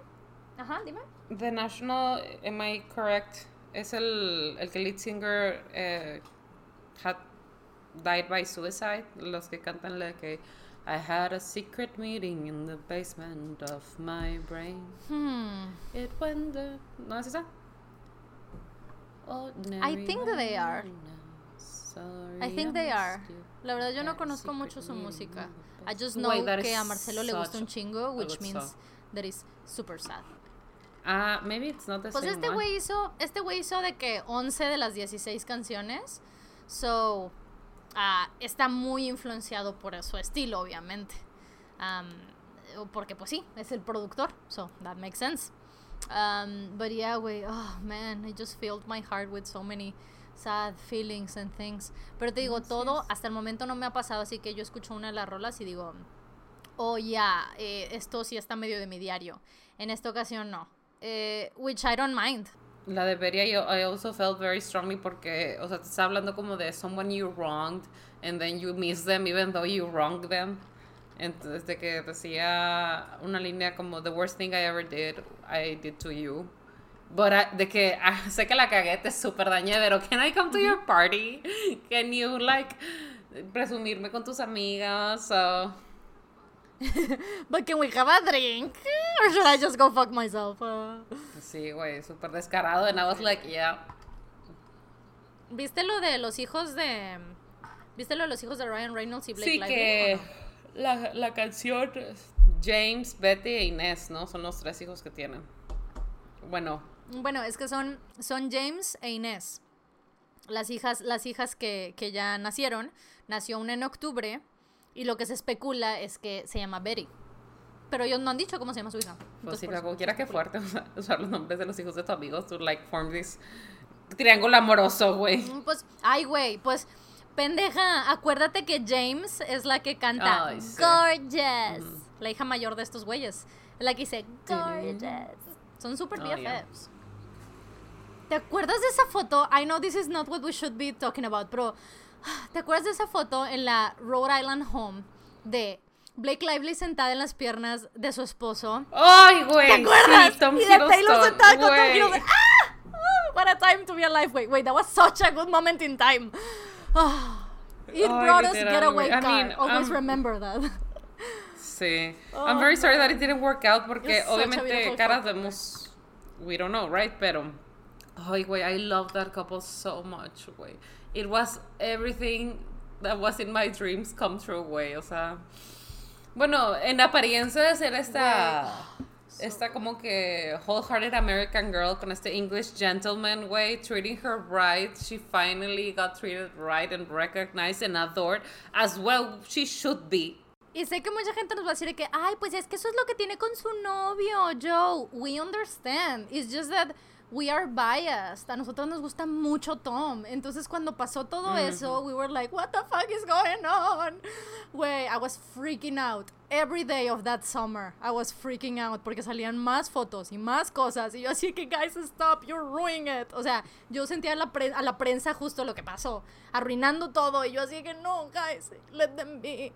Ajá, dime. The National, am I correct? es el, el que lead singer eh, had died by suicide, los que cantan la que I had a secret meeting in the basement of my brain. Hmm. It went the... ¿No es esa? I think they are. I think they are. La verdad yo no conozco mucho su música. I just know que a Marcelo le gusta un chingo, which means that is super sad. Ah, maybe it's not the pues este güey hizo, este güey hizo de que 11 de las 16 canciones. So, uh, está muy influenciado por su estilo, obviamente. Um, porque pues sí, es el productor. So, that makes sense. Um, but yeah, güey, oh man, I just filled my heart with so many sad feelings and things. Pero te digo, todo hasta el momento no me ha pasado, así que yo escucho una de las rolas y digo, oh ya, eh, esto sí está medio de mi diario. En esta ocasión no. Eh, which I don't mind. La de Beria, yo, I also felt very strongly porque, o sea, te está hablando como de someone you wronged and then you miss them even though you wronged them. Entonces, de que decía una línea como the worst thing I ever did, I did to you. But I, de que ah, sé que la cagué, te super dañé, pero can I come to your party? Can you like presumirme con tus amigas? So, But can we have a drink? Or should I just go fuck myself? Sí, güey, súper descarado. And I was like, yeah. ¿Viste lo de los hijos de. ¿Viste lo de los hijos de Ryan Reynolds y Blake Sí, que la, la canción James, Betty e Inés, ¿no? Son los tres hijos que tienen. Bueno. Bueno, es que son, son James e Inés. Las hijas, las hijas que, que ya nacieron. Nació una en octubre y lo que se especula es que se llama Betty. Pero ellos no han dicho cómo se llama su hija. pues sí, como quiera que fuerte usar los nombres de los hijos de tu amigo to like form this triángulo amoroso, güey. Mm, pues, ay, güey, pues Pendeja, acuérdate que James es la que canta Ay, sí. Gorgeous. La hija mayor de estos güeyes. Es la que dice Gorgeous. Son super Oh, yeah. BFFs. ¿Te acuerdas de esa foto? I know this is not what we should be talking about, pero ¿te acuerdas de esa foto en la Rhode Island home de Blake Lively sentada en las piernas de su esposo? Ay, güey. ¿Te acuerdas? Sí, Tom y de Taylor sentada con Tom. Hiddleston. ¡Ah! Oh, what a time to be alive. Wait, wait, that was such a good moment in time. Ah. it brought us getaway güey. I car. mean, Always um, remember that. Sí. Oh, I'm very sorry that it didn't work out porque It's obviamente caras couple. vemos we don't know, right? Pero ay, güey, I love that couple so much, güey. It was everything that was in my dreams come true, güey. O sea, bueno, en apariencia de ser esta esta como que wholehearted American girl con este English gentleman, güey, treating her right. She finally got treated right and recognized and adored as well she should be. Y sé que mucha gente nos va a decir que, ay, pues es que eso es lo que tiene con su novio, Joe. We understand. It's just that we are biased. A nosotros nos gusta mucho Tom. Entonces, cuando pasó todo eso, we were like, what the fuck is going on? Güey, I was freaking out. Every day of that summer, I was freaking out porque salían más fotos y más cosas. Y yo así que, guys, stop, you're ruining it. O sea, yo sentía a la, pre- a la prensa justo lo que pasó, arruinando todo. Y yo así que, no, guys, let them be.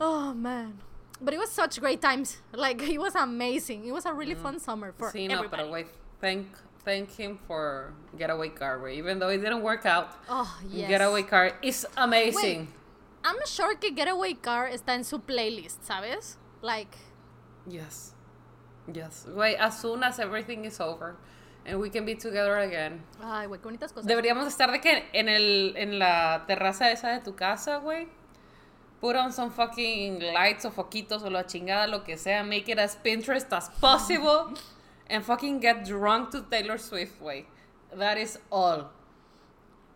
Oh man. But it was such great times. Like it was amazing. It was a really fun summer for Sí, no, pero güey, thank, thank him for Getaway Car, güey. Even though it didn't work out, Oh, yes. Getaway Car is amazing. I'm sure que Getaway Car está en su playlist, ¿sabes? Like Yes. Yes. Güey, as soon as everything is over and we can be together again. ay, güey, qué bonitas cosas. Deberíamos estar de que en el en la terraza esa de tu casa, güey. Put on some fucking lights o foquitos o la chingada, lo que sea. Make it as Pinterest as possible. and fucking get drunk to Taylor Swift, güey. That is all.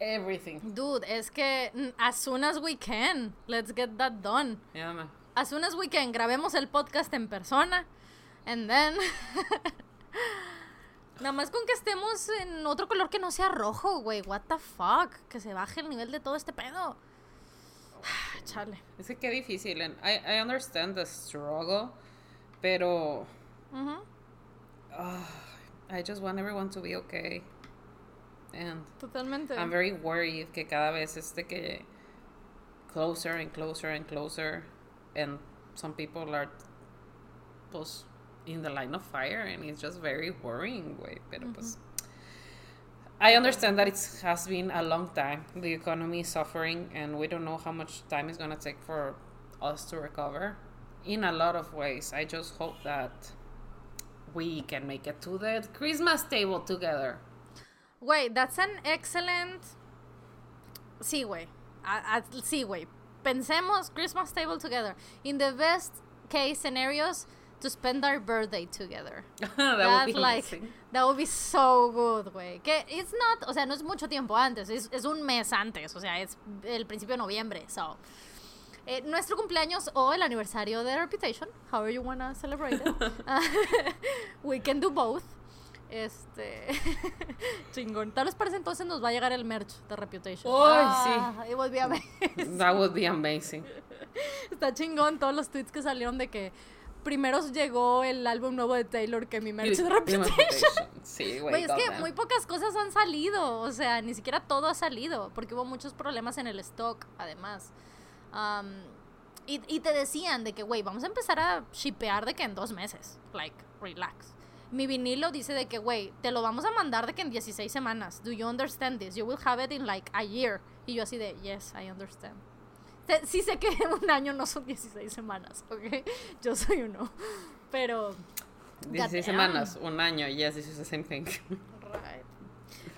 Everything. Dude, es que mm, as soon as we can, let's get that done. Yeah, man. As soon as we can, grabemos el podcast en persona. And then. Nada más con que estemos en otro color que no sea rojo, güey. What the fuck? Que se baje el nivel de todo este pedo. Chale. Es que qué difícil. and I, I understand the struggle, pero Ujú, ah, I just want everyone to be okay. And Totalmente. I'm very worried que cada vez es de que closer and closer and closer and some people are pues in the line of fire and it's just very worrying güey pero pues I understand that it has been a long time the economy is suffering and we don't know how much time it's going to take for us to recover in a lot of ways I just hope that we can make it to the Christmas table together Güey, that's an excellent. Sí, güey. Sí, güey. Pensemos Christmas table together. In the best case scenarios, to spend our birthday together. that would be like amazing. that would be so good, güey. Que it's not, o sea, no es mucho tiempo antes, es, es un mes antes, o sea, es el principio de noviembre, so. Eh, nuestro cumpleaños o el aniversario de Reputation, however you wanna celebrate it. uh, we can do both. Este. chingón. Tal vez para ese entonces nos va a llegar el merch de Reputation. Ay, sí. Ah, It would be amazing. That would be amazing. Está chingón todos los tweets que salieron de que primero llegó el álbum nuevo de Taylor que mi merch de Reputation. Sí, güey. Es que muy pocas cosas han salido, o sea, ni siquiera todo ha salido, porque hubo muchos problemas en el stock, además. Am, y, y te decían de que, güey, vamos a empezar a shipear de que en dos meses, like, relax. Mi vinilo dice de que, güey, te lo vamos a mandar de que en 16 semanas. Do you understand this? You will have it in like a year. Y yo así de, yes, I understand. Sé- Sí sé que un año no son 16 semanas, ¿ok? Yo soy uno. Pero... 16 goddamn. semanas, un año. Yes, this is the same thing. Right.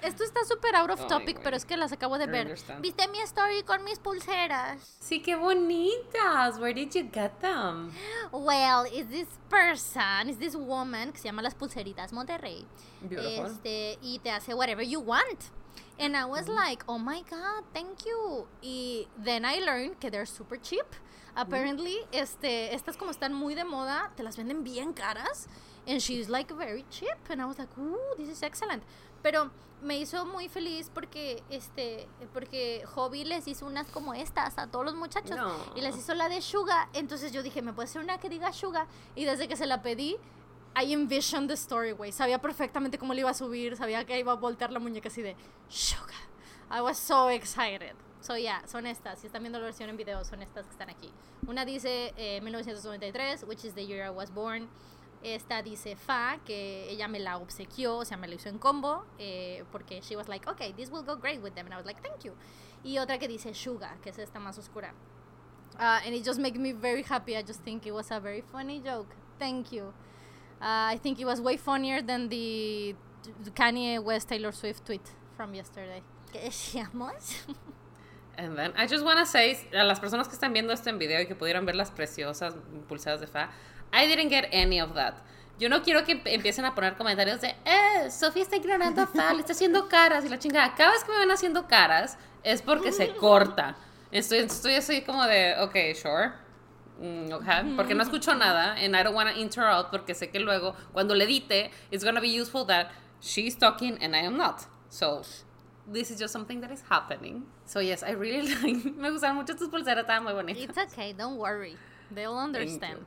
Esto está súper out of topic, pero es que las acabo de I ver. understand. ¿Viste mi story con mis pulseras? Sí, qué bonitas. Where did you get them? Well, is this person, is this woman que se llama Las Pulseritas Monterrey. Beautiful. Este, y te hace whatever you want. And I was like, oh my god, thank you. Y then I learned que they're super cheap. Apparently, este, estas como están muy de moda, te las venden bien caras. And she's like very cheap. And I was like, ooh, this is excellent. Pero me hizo muy feliz porque este porque Hobby les hizo unas como estas a todos los muchachos No. y les hizo la de Suga. Entonces yo dije me puede hacer una que diga Suga y desde que se la pedí I envisioned the story güey. Sabía perfectamente cómo le iba a subir sabía que iba a voltear la muñeca así de Suga. I was so excited. So yeah son estas. Si están viendo la versión en video son estas que están aquí. Una dice eh, 1993 which is the year I was born esta dice Fa, que ella me la obsequió, o sea, me la hizo en combo, eh, porque she was like, okay, this will go great with them. And I was like, thank you. Y otra que dice Sugar, que es esta más oscura. Uh, and it just makes me very happy. I just think it was a very funny joke. Thank you. Uh, I think it was way funnier than the Kanye West Taylor Swift tweet from yesterday. ¿Qué decíamos? And then I just wanna say a las personas que están viendo esto en video y que pudieron ver las preciosas pulsadas de Fa, I didn't get any of that. Yo no quiero que emp- empiecen a poner comentarios de, eh, Sofía está ignorando a Fa, le está haciendo caras y la chingada. Cada vez que me ven haciendo caras es porque se corta. Estoy, estoy así como de, ok, sure. Mm, okay, porque no escucho nada and I don't want to interrupt porque sé que luego cuando le edite it's gonna be useful that she's talking and I am not. So this is just something that is happening. So yes, I really like. Me gustan mucho tus pulseras, estaban muy bonitas. It's okay, don't worry. They'll understand.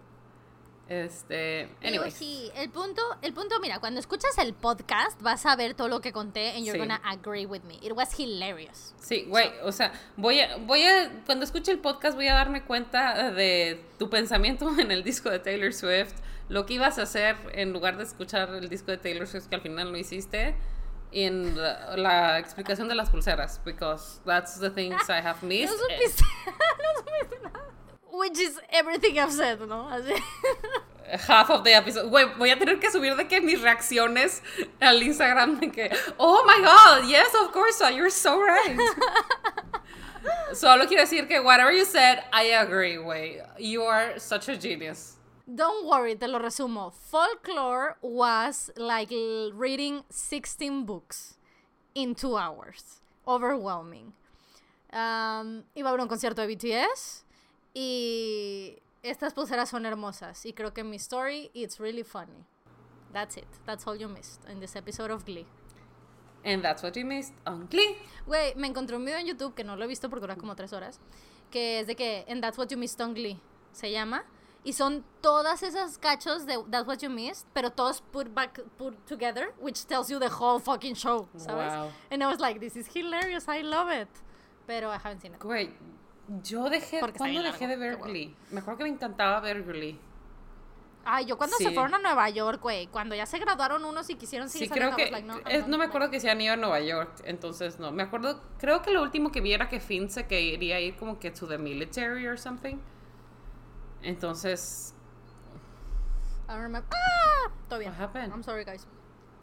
Este, anyways. sí, el punto, el punto, mira, cuando escuchas el podcast vas a ver todo lo que conté and you're Sí. gonna agree with me. It was hilarious. Sí, güey, o sea, voy a, voy a, cuando escuche el podcast voy a darme cuenta de tu pensamiento en el disco de Taylor Swift, lo que ibas a hacer en lugar de escuchar el disco de Taylor Swift que al final no hiciste, y en la, la explicación de las pulseras, because that's the things I have No missed. supiste, no supiste nada. Which is everything I've said, ¿no? Así. Half of the episode. Güey, voy a tener que subir de que mis reacciones al Instagram de que, oh my god, yes, of course, you're so right. Solo quiero decir que whatever you said, I agree, güey. You are such a genius. Don't worry, te lo resumo. Folklore was like reading 16 books in two hours. Overwhelming. Um, iba a haber un concierto de BTS y estas pulseras son hermosas. Y creo que mi story, it's really funny. That's it. That's all you missed in this episode of Glee. And that's what you missed on Glee. Güey, me encontré un video en YouTube que no lo he visto porque dura como tres horas. Que es de que, and that's what you missed on Glee. Se llama. Y son todas esas cachos de That's What You Missed, pero todos put back, put together, which tells you the whole fucking show, ¿sabes? Wow. And I was like, this is hilarious, I love it. Pero I haven't seen it. Güey, yo dejé. Porque ¿Cuándo dejé largo, de ver. Glee? Me acuerdo que me encantaba ver Glee. Ay, yo cuando se Sí. fueron a Nueva York, güey, cuando ya se graduaron unos y quisieron Sí, seguir creo saliendo, que. Like, no, es- me acuerdo que se han ido a Nueva York, entonces no. Me acuerdo. Creo que lo último que vi era que Finn se quería ir como que to the military or something. Entonces. I don't remember. ¡Ah! Todo bien. What happened? I'm sorry, guys.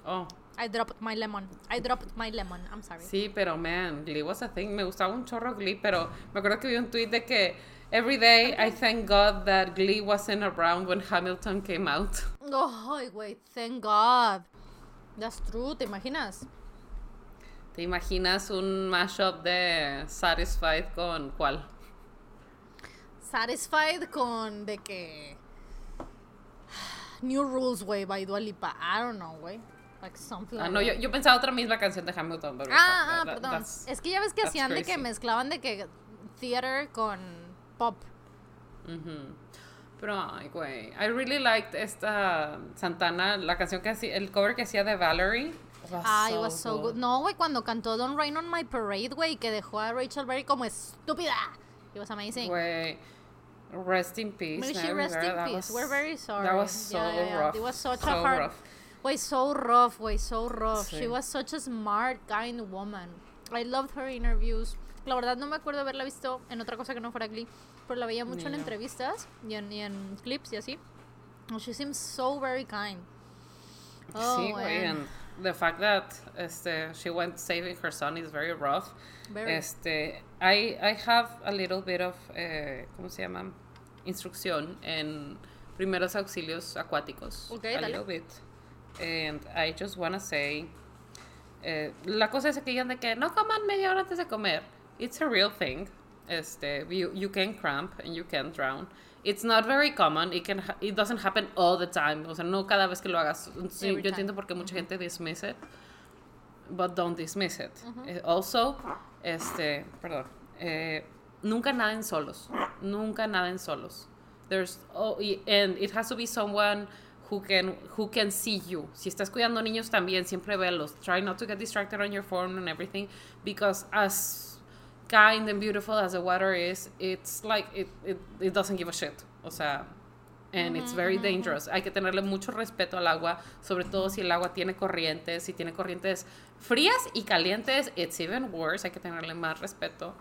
Oh, I dropped my lemon. I dropped my lemon. I'm sorry. sí, pero man, Glee was a thing. Me gustaba un chorro Glee, pero me acuerdo que vi un tweet de que. Every day I thank God that Glee wasn't around when Hamilton came out. Ay, güey, thank God. That's true, ¿te imaginas? ¿Te imaginas un mashup de Satisfied con cuál? Satisfied con de que. New Rules, güey, by Dua Lipa. I don't know, güey. Like something Ah, no, yo, yo pensaba otra misma canción de Hamilton. pero Ah, ah, that- perdón. Es que ya ves que hacían de que mezclaban de que theater con pop. Pero, ay, güey. I really liked esta Santana, la canción que hacía, el cover que hacía de Valerie. Ay, it so was so good. No, güey, cuando cantó Don't Rain on My Parade, güey, que dejó a Rachel Berry como estúpida. It was amazing. Güey. Rest in peace. May she man. rest in That peace. was- We're very sorry. That was so Yeah, yeah, yeah. rough. It was such so a hard. rough. Way so rough, way so rough. She Sí. was such a smart, kind woman. I loved her interviews. La verdad no me acuerdo haberla visto en otra cosa que no fuera Glee, pero la veía mucho en entrevistas y en, y en clips y así. She seems so very kind. Oh, sí, güey. And the fact that este, she went saving her son is very rough. Very. Este, I, I have a little bit of, eh, ¿cómo se llama? Instrucción en primeros auxilios acuáticos. Ok, a dale. little bit. And I just wanna say, eh, la cosa es que digan de que no coman media hora antes de comer. It's a real thing. este, you, you can cramp and you can drown. It's not very common. It can it doesn't happen all the time. O sea, no cada vez que lo hagas. Sí, yo entiendo por qué mucha gente dismiss it, but don't dismiss it. Eh, also, este, perdón, eh, nunca naden solos. Nunca naden solos. There's oh, and it has to be someone who can who can see you. Si estás cuidando niños también, siempre velos. Try not to get distracted on your phone and everything because as kind and beautiful as the water is, it's like it, it, it doesn't give a shit. O sea, and it's very dangerous. Hay que tenerle mucho respeto al agua, sobre todo si el agua tiene corrientes, si tiene corrientes frías y calientes, it's even worse. Hay que tenerle más respeto.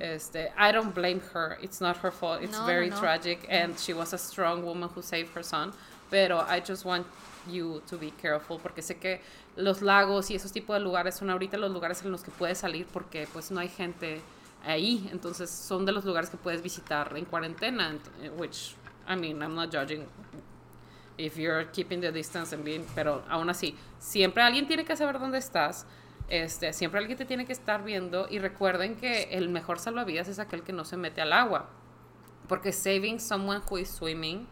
Este, I don't blame her. It's not her fault. It's very tragic and she was a strong woman who saved her son. Pero I just want you to be careful porque sé que los lagos y esos tipos de lugares son ahorita los lugares en los que puedes salir porque pues no hay gente ahí, entonces son de los lugares que puedes visitar en cuarentena, which I mean, I'm not judging if you're keeping the distance and being, pero aún así, siempre alguien tiene que saber dónde estás. Este, siempre alguien te tiene que estar viendo y recuerden que el mejor salvavidas es aquel que no se mete al agua. Porque saving someone who is swimming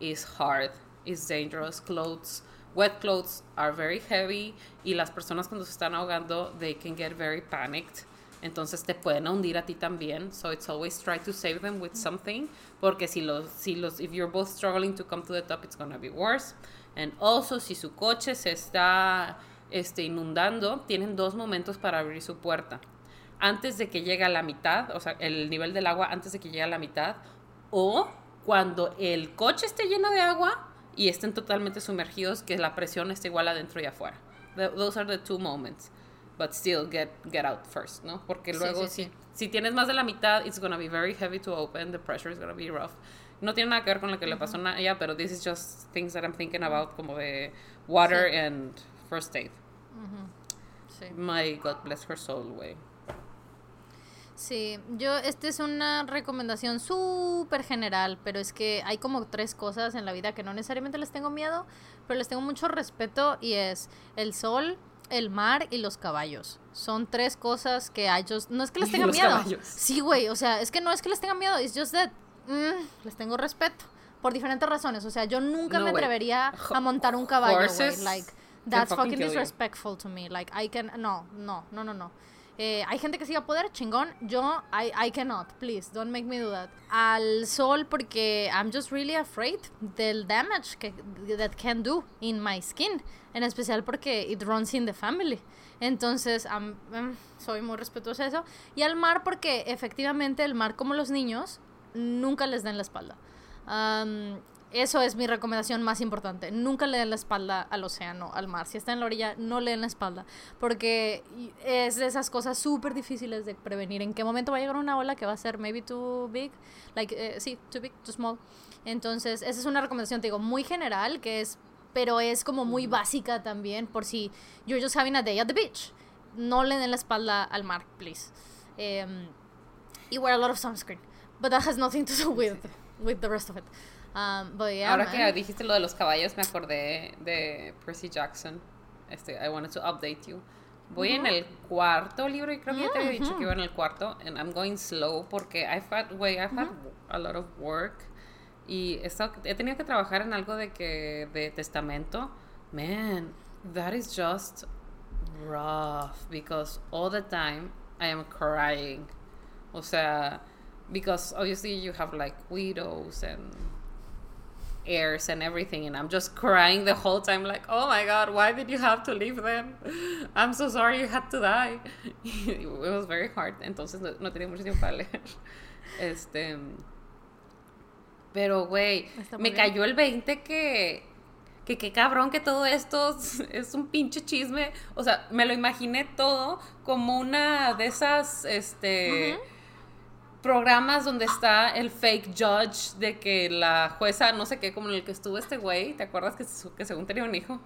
is hard, is dangerous. Clothes, wet clothes are very heavy y las personas cuando se están ahogando, they can get very panicked entonces te pueden hundir a ti también. So it's always try to save them with something, porque si los, si los, if you're both struggling to come to the top, it's gonna be worse. And also, si su coche se está este, inundando, tienen dos momentos para abrir su puerta. Antes de que llegue a la mitad, o sea, el nivel del agua antes de que llegue a la mitad, o cuando el coche esté lleno de agua y estén totalmente sumergidos, que la presión esté igual adentro y afuera. those are the two moments but still get get out first, ¿no? Porque luego si, si tienes más de la mitad, it's gonna be very heavy to open, the pressure is gonna be rough. No tiene nada que ver con lo que le pasó a ella, pero this is just things that I'm thinking about como de water and first aid. Sí. My God bless her soul, way. Sí, yo, esta es una recomendación súper general, pero es que hay como tres cosas en la vida que no necesariamente les tengo miedo, pero les tengo mucho respeto y es el sol, el mar y los caballos. Son tres cosas que a ellos... No es que les tenga miedo. Sí, güey. O sea, es que no es que les tenga miedo. It's just that... Mm, les tengo respeto. Por diferentes razones. O sea, yo nunca me atrevería a montar un caballo, güey. Like, that's fucking disrespectful to me. Like, I can... No, no, no, no, no. Eh, hay gente que sí va a poder, chingón. Yo, I, I cannot, please, don't make me do that. Al sol, porque I'm just really afraid del damage que, that can do in my skin. En especial porque it runs in the family. Entonces, soy muy respetuosa de eso. Y al mar, porque efectivamente el mar, como los niños, nunca les den la espalda. Um, eso es mi recomendación más importante. Nunca le den la espalda al océano, al mar. Si está en la orilla, no le den la espalda. Porque es de esas cosas súper difíciles de prevenir. ¿En qué momento va a llegar una ola que va a ser maybe too big? Like, eh, sí, too big, too small. Entonces, esa es una recomendación, te digo, muy general, que es, pero es como muy básica también, por si you're just having a day at the beach. No le den la espalda al mar, please. Um, y wear a lot of sunscreen. But that has nothing to do with, with the rest of it. Um, Ahora que dijiste lo de los caballos, me acordé de Percy Jackson. Este, I wanted to update you. Voy en el cuarto libro y creo que ya te había dicho que iba en el cuarto. And I'm going slow porque I've had, wait, I've had a lot of work. Y he, estado, he tenido que trabajar en algo de que de testamento. Man, that is just rough because all the time I am crying. O sea, because obviously you have like widows and heirs and everything and I'm just crying the whole time like oh my god why did you have to leave them I'm so sorry you had to die. It was very hard entonces no, no tenía mucho tiempo para leer. Este pero güey me cayó el 20 que que qué cabrón que todo esto es un pinche chisme. O sea me lo imaginé todo como una de esas este programas donde está el fake judge de que la jueza, no sé qué, como en el que estuvo este güey, ¿te acuerdas que, que según tenía un hijo?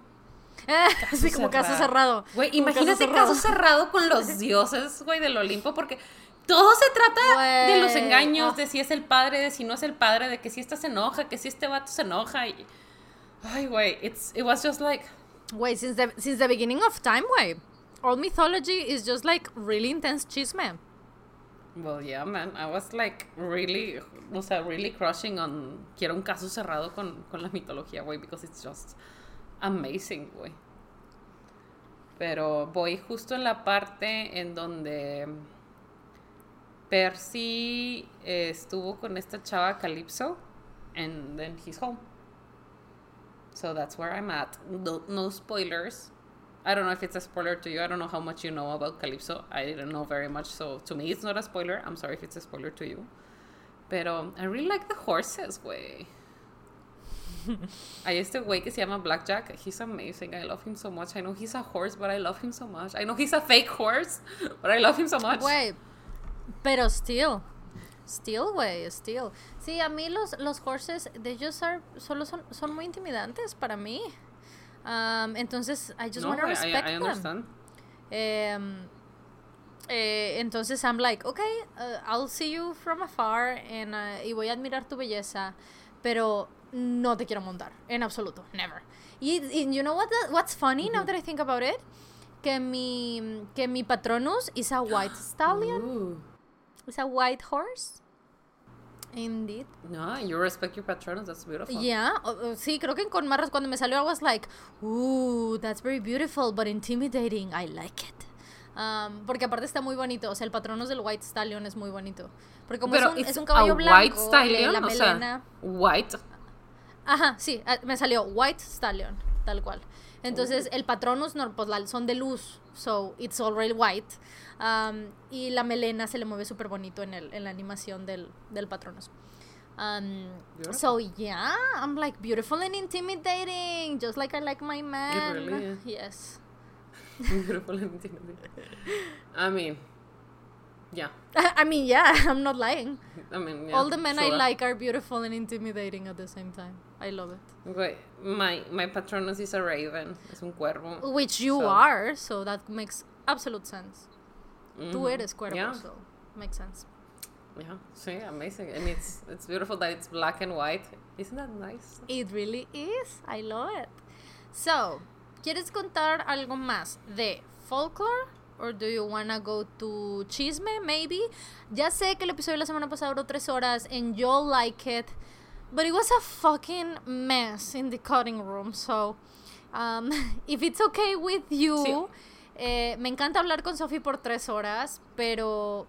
Así como caso cerrado. Güey, imagínate caso cerrado. con los dioses, güey, del Olimpo, porque todo se trata de los engaños, de si es el padre, de si no es el padre, de que si esta se enoja, que si este vato se enoja. Y... Ay, güey, it's, it was just like... Güey, since the, since the beginning of time, güey. All mythology is just like really intense chisme. Well, yeah, man. I was like really, o sea, really crushing on. Quiero un caso cerrado con, con la mitología, güey, because it's just amazing, güey. Pero voy justo en la parte en donde Percy eh, estuvo con esta chava Calypso, and then he's home. So that's where I'm at. No, no spoilers. I don't know if it's a spoiler to you. I don't know how much you know about Calypso. I didn't know very much, so to me it's not a spoiler. I'm sorry if it's a spoiler to you. Pero I really like the horses, güey. Hay este güey que se llama Blackjack. He's amazing. I love him so much. I know he's a horse, but I love him so much. I know he's a fake horse, but I love him so much. Güey, pero still. Still, güey, still. Sí, a mí los, los horses, they just are, solo son, son muy intimidantes para mí. Um, entonces, I just no, want to respect I, I them. Um, eh, entonces I'm like, okay, uh, I'll see you from afar and, uh, y voy a admirar tu belleza, pero no te quiero montar, en absoluto, never. Y, y you know what? what's funny now that I think about it? Que mi, que mi patronus is a white stallion, Ooh. is a white horse. Indeed. No, you respect your patronus. That's beautiful. Yeah, o- sí, creo que con Marras cuando me salió I was like, ooh, that's very beautiful, but intimidating. I like it. Um, porque aparte está muy bonito, o sea, el patronus del White Stallion es muy bonito. Porque como Pero es, un, es un caballo a blanco, white le- stallion, la o sea, melena... white. Ajá, sí, ah, me salió White Stallion, tal cual. Entonces, Oh. el patronus no, pues, la- son de luz, so it's already white. Um, y la melena se le mueve súper bonito en, el, en la animación del, del patronus. Um, so yeah, I'm like beautiful and intimidating, just like I like my man. really is. Yes. beautiful and intimidating. I mean, yeah. I mean, yeah, I'm not lying. I mean, yeah, All the men I like are beautiful and intimidating at the same time. I love it. My, my patronus is a raven. Es un cuervo. Which you So- are, so that makes absolute sense. Tú Mhm. eres cuervo, Yeah. so makes sense. Yeah, sí, amazing. And it's, it's beautiful that it's black and white. Isn't that nice? It really is. I love it. So, ¿quieres contar algo más de folklore? Or do you wanna go to chisme, maybe? Ya sé que el episodio de la semana pasada duró tres horas and you'll like it. But it was a fucking mess in the cutting room. So, um, if it's okay with you, Sí. Eh, me encanta hablar con Sophie por tres horas, pero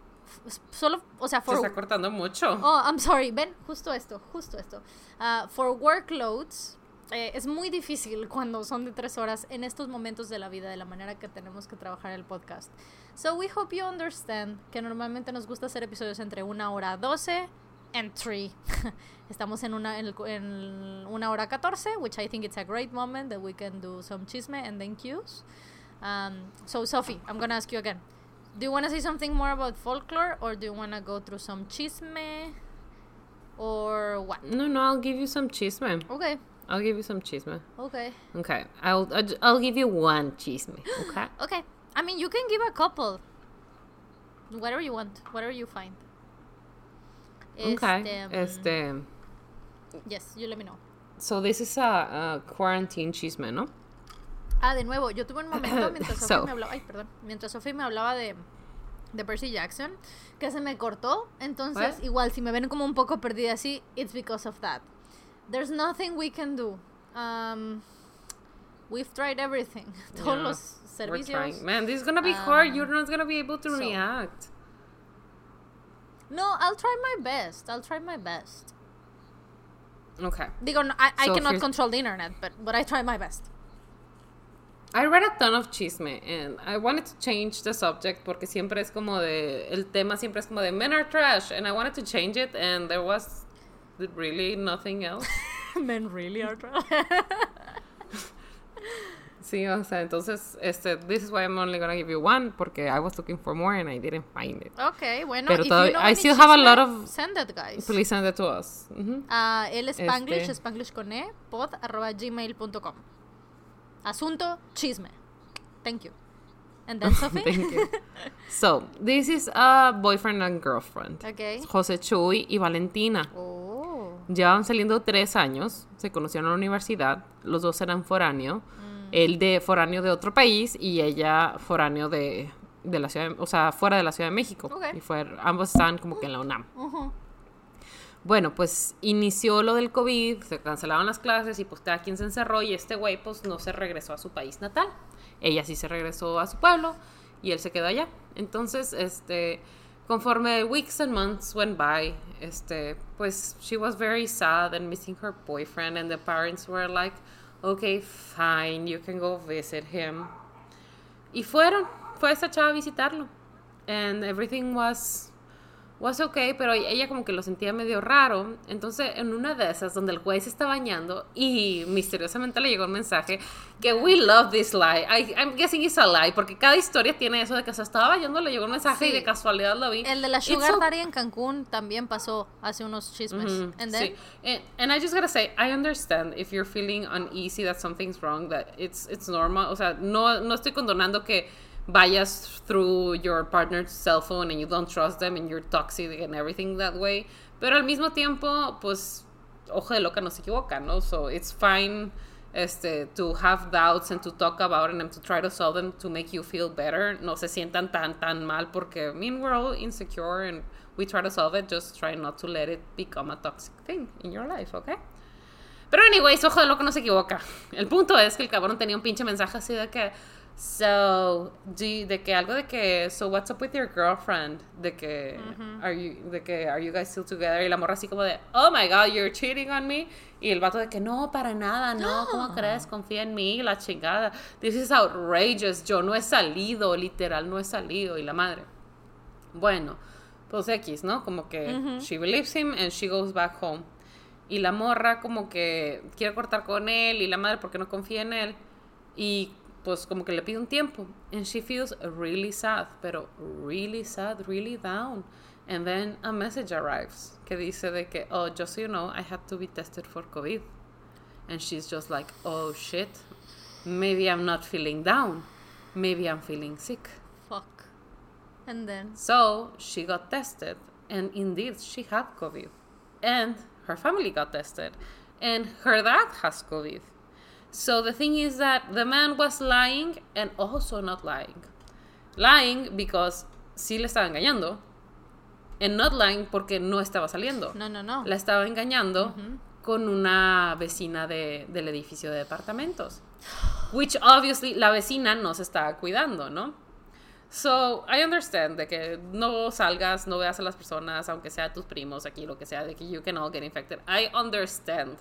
solo, o sea, Se for está cortando mucho. Oh, I'm sorry. Ven, justo esto, justo esto. Ah, for workloads, eh, es muy difícil cuando son de tres horas en estos momentos de la vida, de la manera que tenemos que trabajar el podcast. So we hope you understand que normalmente nos gusta hacer episodios entre una hora 12 and 3. Estamos en una, en, el- en una hora 14, which I think it's a great moment that we can do some chisme and thank yous. Um, so Sophie, I'm gonna ask you again. Do you want to say something more about folklore, or do you want to go through some chisme, or what? No, no, I'll give you some chisme. Okay, I'll give you some chisme. okay, Okay, I'll, I'll, I'll give you one chisme, okay? okay. I mean, you can give a couple. Whatever you want, whatever you find. Okay, um, este... Yes, you let me know. So this is a, a quarantine chisme, ¿no? Ah, de nuevo, yo tuve un momento mientras Sophie So. me hablaba, ay, perdón, mientras Sophie me hablaba de, de Percy Jackson, que se me cortó, entonces What? igual si me ven como un poco perdida así, it's because of that. There's nothing we can do. Um, we've tried everything. Todos los servicios. Man, this is gonna be hard. Um, You're not gonna be able to so. react. No, I'll try my best. I'll try my best. Okay. Digo, no, I, I cannot control the internet, but but I try my best. I read a ton of chisme and I wanted to change the subject porque siempre es como de el tema siempre es como de men are trash and I wanted to change it and there was really nothing else. Men really are Sí, o sea, entonces este this is why I'm only gonna give you one porque I was looking for more and I didn't find it. Okay, bueno, Pero if todavía- you know I still have a lot of- send it, guys. Please send it to us. El Spanglish, Este- Spanglish con E. Asunto, chisme. Thank you. And then Sophie. Thank you. So, this is a boyfriend and girlfriend. Okay. José Chuy y Valentina. Oh. Llevaban saliendo tres años, se conocieron en la universidad, los dos eran foráneo, Mm. él de foráneo de otro país y ella foráneo de, de la ciudad, o sea, fuera de la Ciudad de México. Ok. Y fue, ambos estaban como que en la UNAM. Ujú. Bueno, pues inició lo del COVID, se cancelaron las clases y pues cada quien se encerró y este güey pues no se regresó a su país natal. Ella sí se regresó a su pueblo y él se quedó allá. Entonces, este, conforme weeks and months went by, este, pues she was very sad and missing her boyfriend and the parents were like, okay, fine, you can go visit him. Y fueron, fue esta chava a visitarlo. And everything was was okay, pero ella como que lo sentía medio raro. Entonces, en una de esas, donde el güey se está bañando y misteriosamente le llegó un mensaje que we love this lie. I, I'm guessing it's a lie, porque cada historia tiene eso de que se estaba bañando, le llegó un mensaje y Sí. de casualidad lo vi. El de la Sugar so- Daddy en Cancún también pasó hace unos chismes. Mhm, And then, sí. And, and I just gotta say, I understand if you're feeling uneasy that something's wrong, that it's it's normal. O sea, no, no estoy condonando que vayas through your partner's cell phone and you don't trust them and you're toxic and everything that way. Pero al mismo tiempo, pues, ojo de loca no se equivoca, ¿no? So it's fine este, to have doubts and to talk about them and to try to solve them to make you feel better. No se sientan tan, tan mal porque, I mean, we're all insecure and we try to solve it. Just try not to let it become a toxic thing in your life, ¿ok? Pero anyways, ojo de loco no se equivoca. El punto es que el cabrón tenía un pinche mensaje así de que so do you- de que algo de que so what's up with your girlfriend de que are you de que are you guys still together y la morra así como de oh my god you're cheating on me. Y el vato de que no para nada no cómo crees confía en mí la chingada. This is outrageous. Yo no he salido literal no he salido. Y la madre bueno pues X no como que she believes him and she goes back home. Y la morra como que quiere cortar con él y la madre porque no confía en él y pues como que le pide un tiempo. And she feels really sad pero really sad really down. And then a message arrives que dice de que oh just so you know I had to be tested for COVID. And she's just like oh shit. Maybe I'm not feeling down. Maybe I'm feeling sick. Fuck. And then, so she got tested, and indeed she had COVID. And her family got tested, and her dad has COVID. So the thing is that the man was lying and also not lying. Lying because sí le estaba engañando, and not lying porque no estaba saliendo. no, no, no. La estaba engañando con una vecina de- del edificio de departamentos. Which obviously la vecina no se estaba cuidando, ¿no? So, I understand de que no salgas, no veas a las personas, aunque sea tus primos aquí, lo que sea, de que you can all get infected. I understand.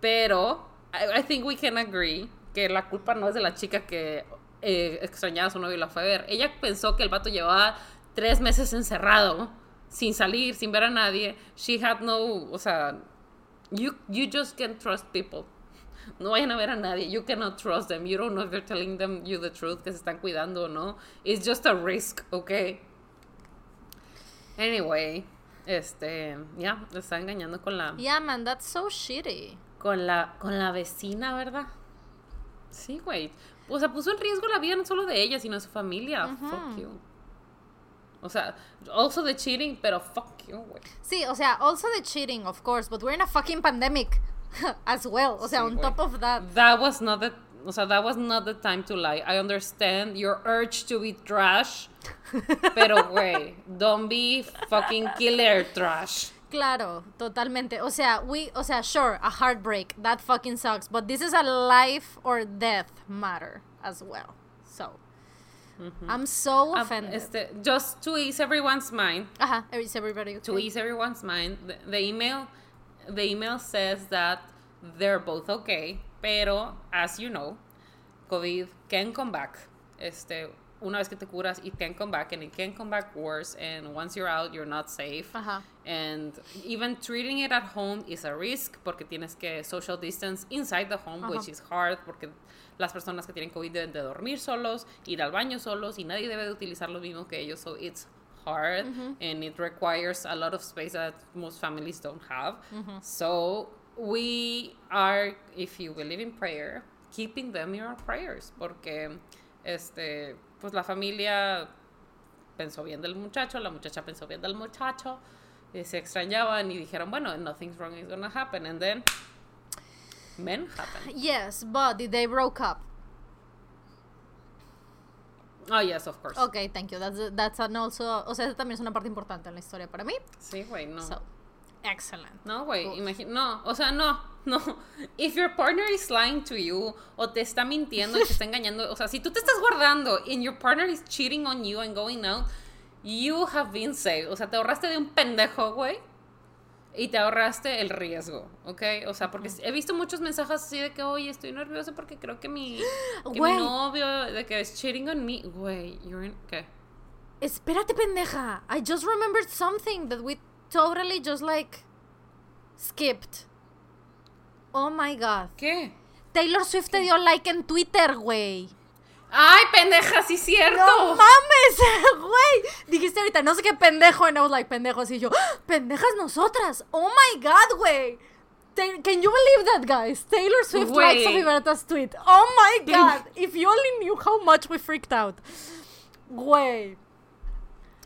Pero, I, think we can agree que la culpa no es de la chica que eh, extrañaba a su novio y la fue a ver. Ella pensó que el vato llevaba tres meses encerrado, sin salir, sin ver a nadie. She had no, o sea, you, you just can't trust people. No vayan a ver a nadie. You cannot trust them. You don't know if they're telling them you the truth, que se están cuidando o no. It's just a risk, okay? Anyway, este, ya, le está engañando con la, Yeah, man, that's so shitty. Con la, con la vecina, ¿verdad? Sí, güey. O sea, puso en riesgo la vida no solo de ella, sino de su familia. Fuck you. O sea, also the cheating, pero fuck you, güey. Sí, o sea, also the cheating, of course, but we're in a fucking pandemic as well. O sea, Sí, on top of that. That was not the, o sea, that was not the time to lie. I understand your urge to be trash, pero güey, don't be fucking killer trash. Claro, totalmente. O sea, we, o sea, sure, a heartbreak, that fucking sucks, but this is a life or death matter as well. So, I'm so Ah, offended. Este, just to ease everyone's mind, Ajá, is everybody to ease everyone's mind, the, the email, the email says that they're both okay, pero as you know, COVID can come back. Este, una vez que te curas, it can come back, and it can come back worse. And once you're out, you're not safe. Ajá. And even treating it at home is a risk porque tienes que social distance inside the home, which is hard porque las personas que tienen COVID deben de dormir solos, ir al baño solos y nadie debe de utilizar lo mismo que ellos. So it's hard and it requires a lot of space that most families don't have. So we are, if you believe in prayer, keeping them in your prayers porque este, pues la familia pensó bien del muchacho, la muchacha pensó bien del muchacho, y se extrañaban y dijeron, bueno, nothing's wrong is gonna happen, and then men happen. Yes, but did they broke up? Oh, yes, of course. Ok, thank you. That's, that's an also, o sea, esa también es una parte importante en la historia para mí. Sí, güey, no. So, excellent. No, güey, no, o sea, no, no. If your partner is lying to you o te está mintiendo y te está engañando, o sea, si tú te estás guardando and your partner is cheating on you and going out, you have been saved. O sea, te ahorraste de un pendejo, güey. Y te ahorraste el riesgo, ¿ok? O sea, porque he visto muchos mensajes así de que, oye, estoy nerviosa porque creo que mi, que mi novio, de que es cheating on me. Güey, you're in, ¿qué? Espérate, pendeja. I just remembered something that we totally just like skipped. Oh my god. ¿Qué? Taylor Swift te dio like en Twitter, güey. ¡Ay, pendeja, sí cierto! No mames, güey. Dijiste ahorita, no sé qué pendejo. And I was like, pendejo. Así yo, ¡Ah! pendejas nosotras. Oh my god, güey. Can you believe that, guys? Taylor Swift likes Güey. Sophie Berta's tweet. Oh my god. If you only knew how much we freaked out. Güey.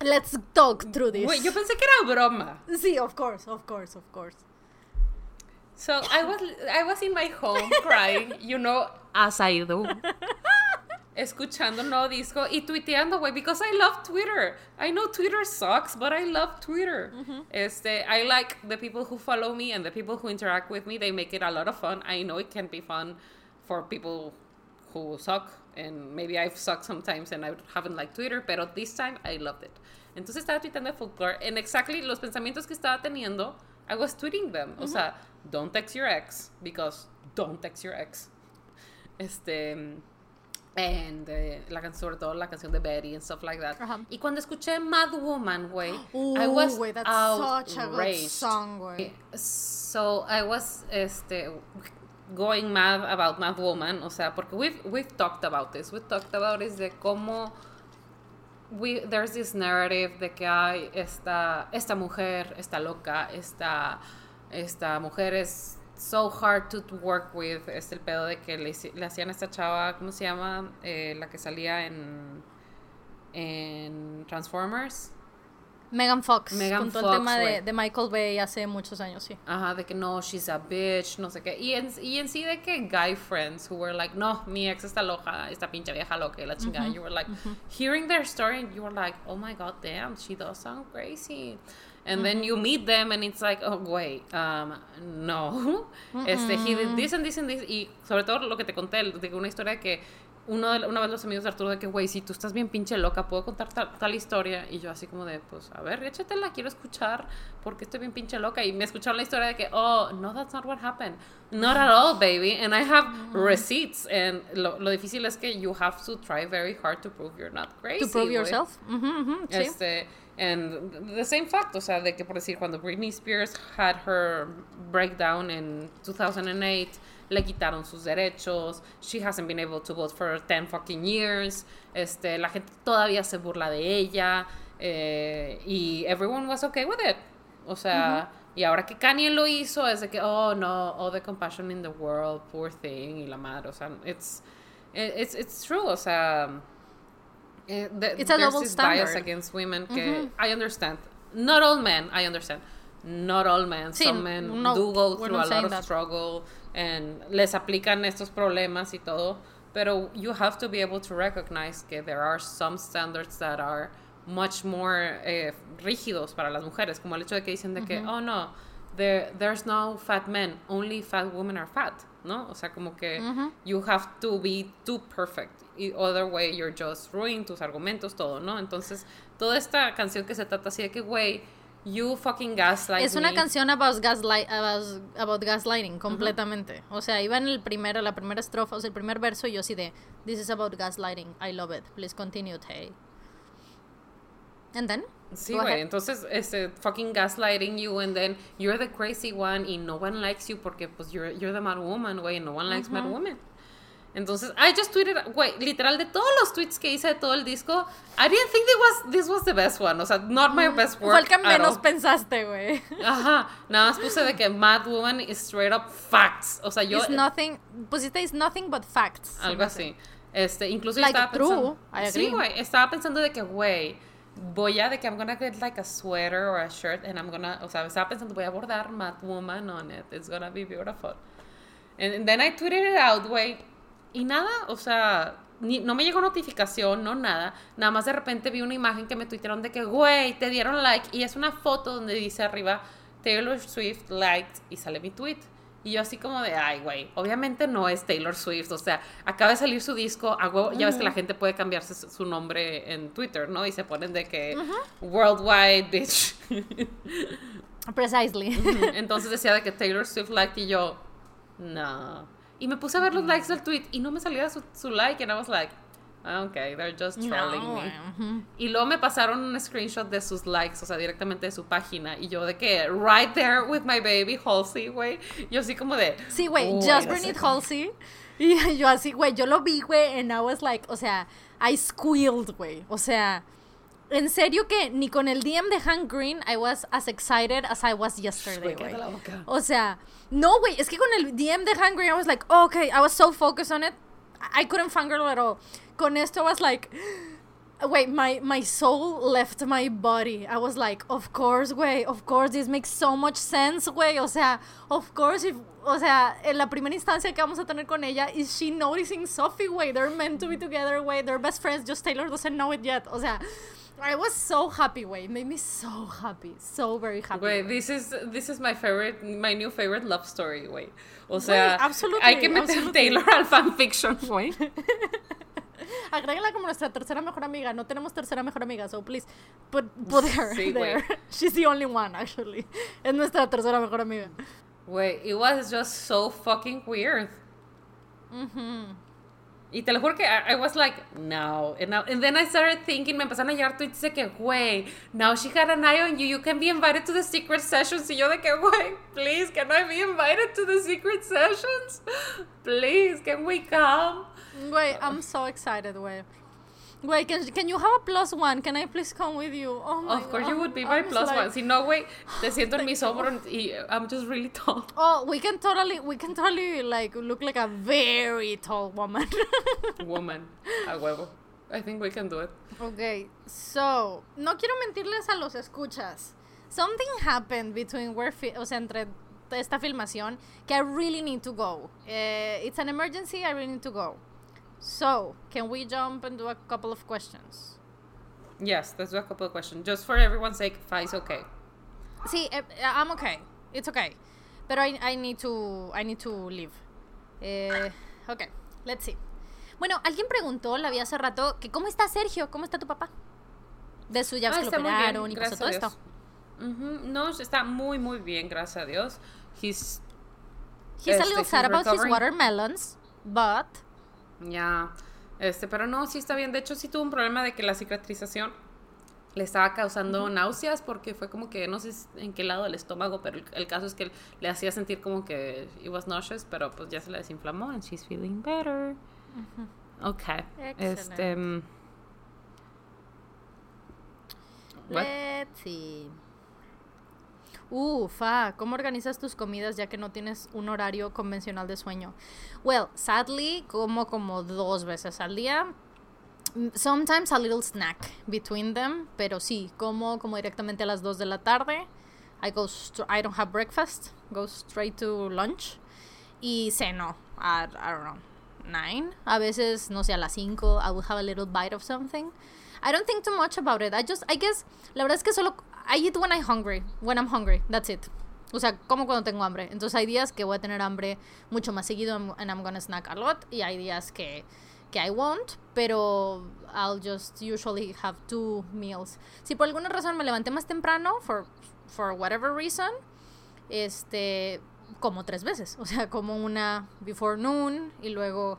Let's talk through this. Güey, yo pensé que era broma. Sí, of course, of course, of course. So I was I was in my home crying, you know, as I do. Escuchando nuevo disco y tuiteando, güey, because I love Twitter. I know Twitter sucks, but I love Twitter. Mm-hmm. Este, I like the people who follow me and the people who interact with me. They make it a lot of fun. I know it can be fun for people who suck, and maybe I've sucked sometimes and I haven't liked Twitter, pero this time I loved it. Entonces estaba de folklore, and exactly los pensamientos que estaba teniendo, I was tweeting them. O sea, don't text your ex, because don't text your ex. Este. And eh, la can- sobre todo la canción de Betty and stuff like that. Ajá. Y cuando escuché Mad Woman, güey, I was güey, that's such a good song, güey. So I was este going mad about Mad Woman, o sea, porque we've we've talked about this. We've talked about is de cómo we there's this narrative de que hay esta esta mujer está loca, esta esta mujer es so hard to work with, es el pedo de que le, hacían esta chava, ¿cómo se llama? Eh, la que salía en Transformers. Megan Fox. Megan con todo Fox, el tema de, Michael Bay hace muchos años, sí. Ajá, de que no, she's a bitch, no sé qué. Y en, y en sí de que guy friends who were like, no, mi ex está loca, esta pinche vieja loca la chingada. You were like, hearing their story, and you were like, oh my god, damn, she does sound crazy. And then you meet them and it's like, oh, wait, um, no. Este, he did this and this and this. Y sobre todo lo que te conté, de una historia que uno de, una vez los amigos de Arturo de que, güey, si tú estás bien pinche loca, puedo contar tal, tal historia. Y yo así como de, pues, a ver, échatela, quiero escuchar porque estoy bien pinche loca. Y me escucharon la historia de que, oh, no, that's not what happened. Not at all, baby. And I have receipts. And lo, lo difícil es que you have to try very hard to prove you're not crazy. To prove güey. yourself. Ujú, ujú, sí. Este, and the same fact, o sea, de que por decir, cuando Britney Spears had her breakdown in 2008, le quitaron sus derechos, she hasn't been able to vote for 10 fucking years, este, la gente todavía se burla de ella, eh, y everyone was okay with it. O sea, y ahora que Kanye lo hizo, es de que, oh no, all the compassion in the world, poor thing, y la madre, o sea, it's, it's, it's true, o sea, eh, the- It's a there's double this bias against women que I understand. Not all men, I understand. Not all men. Sí, Some men no, do go through a lot of that. struggle and les aplican estos problemas y todo. Pero you have to be able to recognize que there are some standards that are much more eh, rígidos para las mujeres, como el hecho de que dicen de que, oh no, there, there's no fat men, only fat women are fat, ¿no? O sea, como que you have to be too perfect. Y other way you're just ruined tus argumentos, todo, ¿no? Entonces, toda esta canción que se trata así de que, güey, you fucking gaslight es una me. canción about, gaslight, about, about gaslighting, completamente. O sea, iba en el primero, la primera estrofa, o sea, el primer verso, y yo así de, This is about gaslighting, I love it, please continue, Tay. And then? Sí, güey. Entonces, este, fucking gaslighting you and then you're the crazy one y no one likes you porque, pues, you're, you're the mad woman, güey, and no one likes mad women. Entonces, I just tweeted, güey, literal, de todos los tweets que hice de todo el disco, I didn't think it was, this was the best one. O sea, not my best work Fue el que menos all. pensaste, güey. Ajá, nada más puse de que Mad Woman is straight up facts. O sea, yo... It's nothing, pusiste is nothing but facts. Algo así. Este, incluso Like, estaba true, pensando. I Sí, güey. Estaba pensando de que, güey, voy a, de que I'm gonna get like a sweater or a shirt and I'm gonna, o sea, estaba pensando, voy a bordar Mad Woman on it. It's gonna be beautiful. And, then I tweeted it out, güey. Y nada, o sea, ni, no me llegó notificación, no nada. Nada más de repente vi una imagen que me tuitearon de que, güey, te dieron like. Y es una foto donde dice arriba, Taylor Swift liked, y sale mi tweet. Y yo así como de, ay, güey, obviamente no es Taylor Swift, o sea, acaba de salir su disco, a huevo, ya ves que la gente puede cambiarse su, nombre en Twitter, ¿no? Y se ponen de que worldwide bitch. Precisely. Entonces decía de que Taylor Swift liked y yo, no. Y me puse a ver los likes del tweet y no me salía su, su like and I was like, Ah, ok, they're just trolling me. Y luego me pasaron un screenshot de sus likes, o sea, directamente de su página. Y yo de que, right there with my baby Halsey, güey. Yo así como de. Sí, güey, just Bernard Halsey. Y yo así, güey, yo lo vi, güey, and I was like, o sea, I squealed, güey. O sea, en serio que ni con el DM de Hank Green I was as excited as I was yesterday, güey. O sea, no, güey, es que con el DM de Hank Green I was like, oh, okay, I was so focused on it. I couldn't fangirl at all. Con esto was like, wait, my, my soul left my body. I was like, of course, güey, of course, this makes so much sense, güey. O sea, of course, if, o sea, en la primera instancia que vamos a tener con ella, is she noticing Sophie, güey? They're meant to be together, güey. They're best friends, just Taylor doesn't know it yet. O sea, I was so happy, way. It made me so happy, so very happy. Wait, this is this is my favorite, my new favorite love story, way. O sea, hay que meter Taylor al fanfiction, güey. Agrégala como nuestra tercera mejor amiga. No tenemos tercera mejor amiga, so please put, put her sí, there. She's the only one, actually. Es nuestra tercera mejor amiga. Wait, it was just so fucking weird. Mm-hmm. Y te lo juro que I, was like, no. And, then I started thinking, me empezaron a llegar tweets de que, güey, now she had an eye on you, you can be invited to the secret sessions. Y yo de que, güey, please, can I be invited to the secret sessions? Please, can we come? Güey, I'm so excited, güey. Güey, can, can you have a plus one? Can I please come with you? Oh my Of course you would be my plus one. Si no, güey, te siento en mis hombros y I'm just really tall. Oh, we can totally, we can totally like look like a very tall woman. woman, a huevo. I think we can do it. Okay, so, no quiero mentirles a los escuchas. Something happened between where, o sea, entre esta filmación que I really need to go. Uh, it's an emergency, I really need to go. So, can we jump and do a couple of questions? Yes, let's do a couple of questions. Just for everyone's sake, Fai's okay. Sí, eh, I'm okay. It's okay. But I, I need to I need to leave. Eh, okay, let's see. Bueno, alguien preguntó, la vi hace rato, que cómo está Sergio, cómo está tu papá. De su ya ah, que lo operaron y pasó todo esto. No, está muy, muy bien, gracias a Dios. He's, He's este, a little sad about his watermelons, but ya, este, pero no, sí está bien. De hecho, sí tuvo un problema de que la cicatrización le estaba causando náuseas porque fue como que no sé en qué lado del estómago, pero el, caso es que le hacía sentir como que it was nauseous, pero pues ya se la desinflamó and she's feeling better. Okay. Este mm, Let's see. Ufa, ¿cómo organizas tus comidas ya que no tienes un horario convencional de sueño? Well, sadly, como como dos veces al día. Sometimes a little snack between them, pero sí, como como directamente a las 2 de la tarde. I go I don't have breakfast, go straight to lunch y ceno at I don't know, 9. A veces, no sé, a las 5 I will have a little bite of something. I don't think too much about it. I just I guess la verdad es que solo I eat when I'm hungry. When I'm hungry. That's it. O sea, como cuando tengo hambre. Entonces hay días que voy a tener hambre mucho más seguido and I'm gonna snack a lot. Y hay días que, que I won't, pero I'll just usually have two meals. Si por alguna razón me levanté más temprano, for, for whatever reason, este, como tres veces. O sea, como una before noon y luego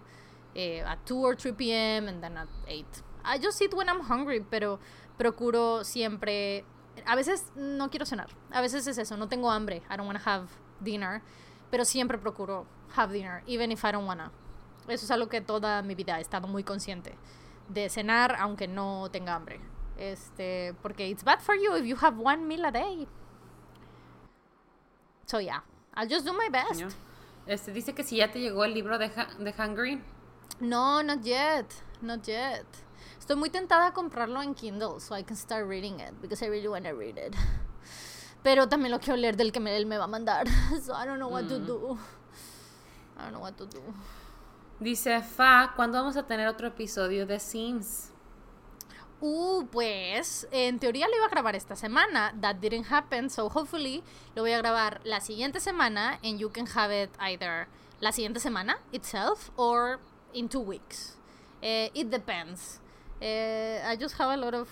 eh, at 2 or 3 p.m. and then at 8. I just eat when I'm hungry, pero procuro siempre a veces no quiero cenar. A veces es eso, no tengo hambre. I don't want to have dinner. Pero siempre procuro have dinner, even if I don't wanna. Eso es algo que toda mi vida he estado muy consciente. De cenar aunque no tenga hambre. Este, porque it's bad for you if you have one meal a day. So yeah, I'll just do my best. Este dice que si ya te llegó el libro de, de Hungry. No, not yet. Not yet. Estoy muy tentada a comprarlo en Kindle so I can start reading it because I really want to read it. Pero también lo quiero leer del que él me va a mandar. So I don't know what to mm. do. I don't know what to do. Dice Fa, ¿cuándo vamos a tener otro episodio de Sims? Uh, pues en teoría lo iba a grabar esta semana. That didn't happen, so hopefully lo voy a grabar la siguiente semana and you can have it either la siguiente semana itself or in two weeks. Uh, it depends. Uh, I just have a lot of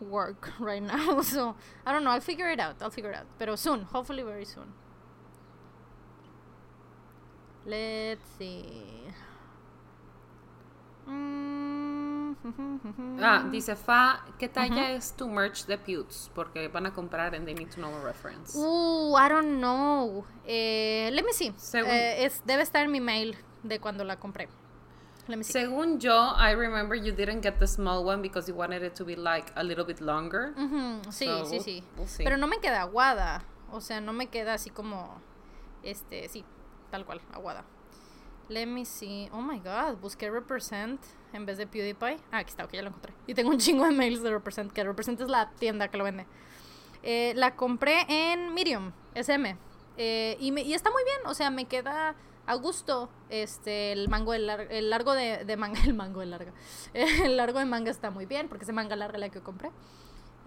work right now, so I don't know. I'll figure it out. I'll figure it out. Pero soon, hopefully very soon. Let's see. Mm, Ah, dice Fa, ¿qué talla es tu merch de Pewds? Porque van a comprar and they need to know a reference. Uh, I don't know. Eh, let me see. Eh, es, debe estar en mi mail de cuando la compré. Let me see. Según yo, I remember you didn't get the small one because you wanted it to be like a little bit longer. Ujú, Sí, So, sí, we'll- sí. we'll. Pero no me queda aguada. O sea, no me queda así como. Este, sí, tal cual, aguada. Let me see. Oh my god, busqué Represent en vez de PewDiePie. Ah, aquí está, ok, ya lo encontré. Y tengo un chingo de mails de Represent, que Represent es la tienda que lo vende. Eh, la compré en Medium, SM. Eh, y, me- y está muy bien, o sea, me queda a gusto este el mango el largo de, manga el mango de larga el largo de manga está muy bien porque es manga larga la que compré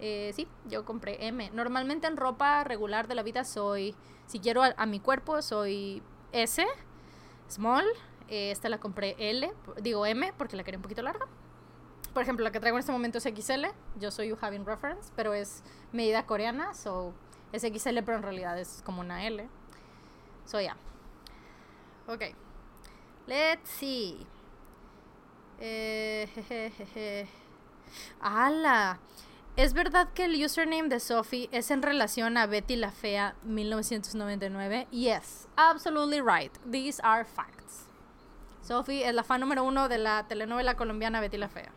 eh, sí, yo compré M. Normalmente en ropa regular de la vida soy, si quiero a, a mi cuerpo, soy S, small. Eh, esta la compré L, digo M, porque la quería un poquito larga. Por ejemplo, la que traigo en este momento es XL. Yo soy You Having Reference, pero es medida coreana, so es XL, pero en realidad es como una L. So, ya. Ok. Let's see. Eh. ¿Es verdad que el username de Sophie es en relación a Betty la Fea 1999? Yes, absolutely right. These are facts. Sophie es la fan número uno de la telenovela colombiana Betty la Fea.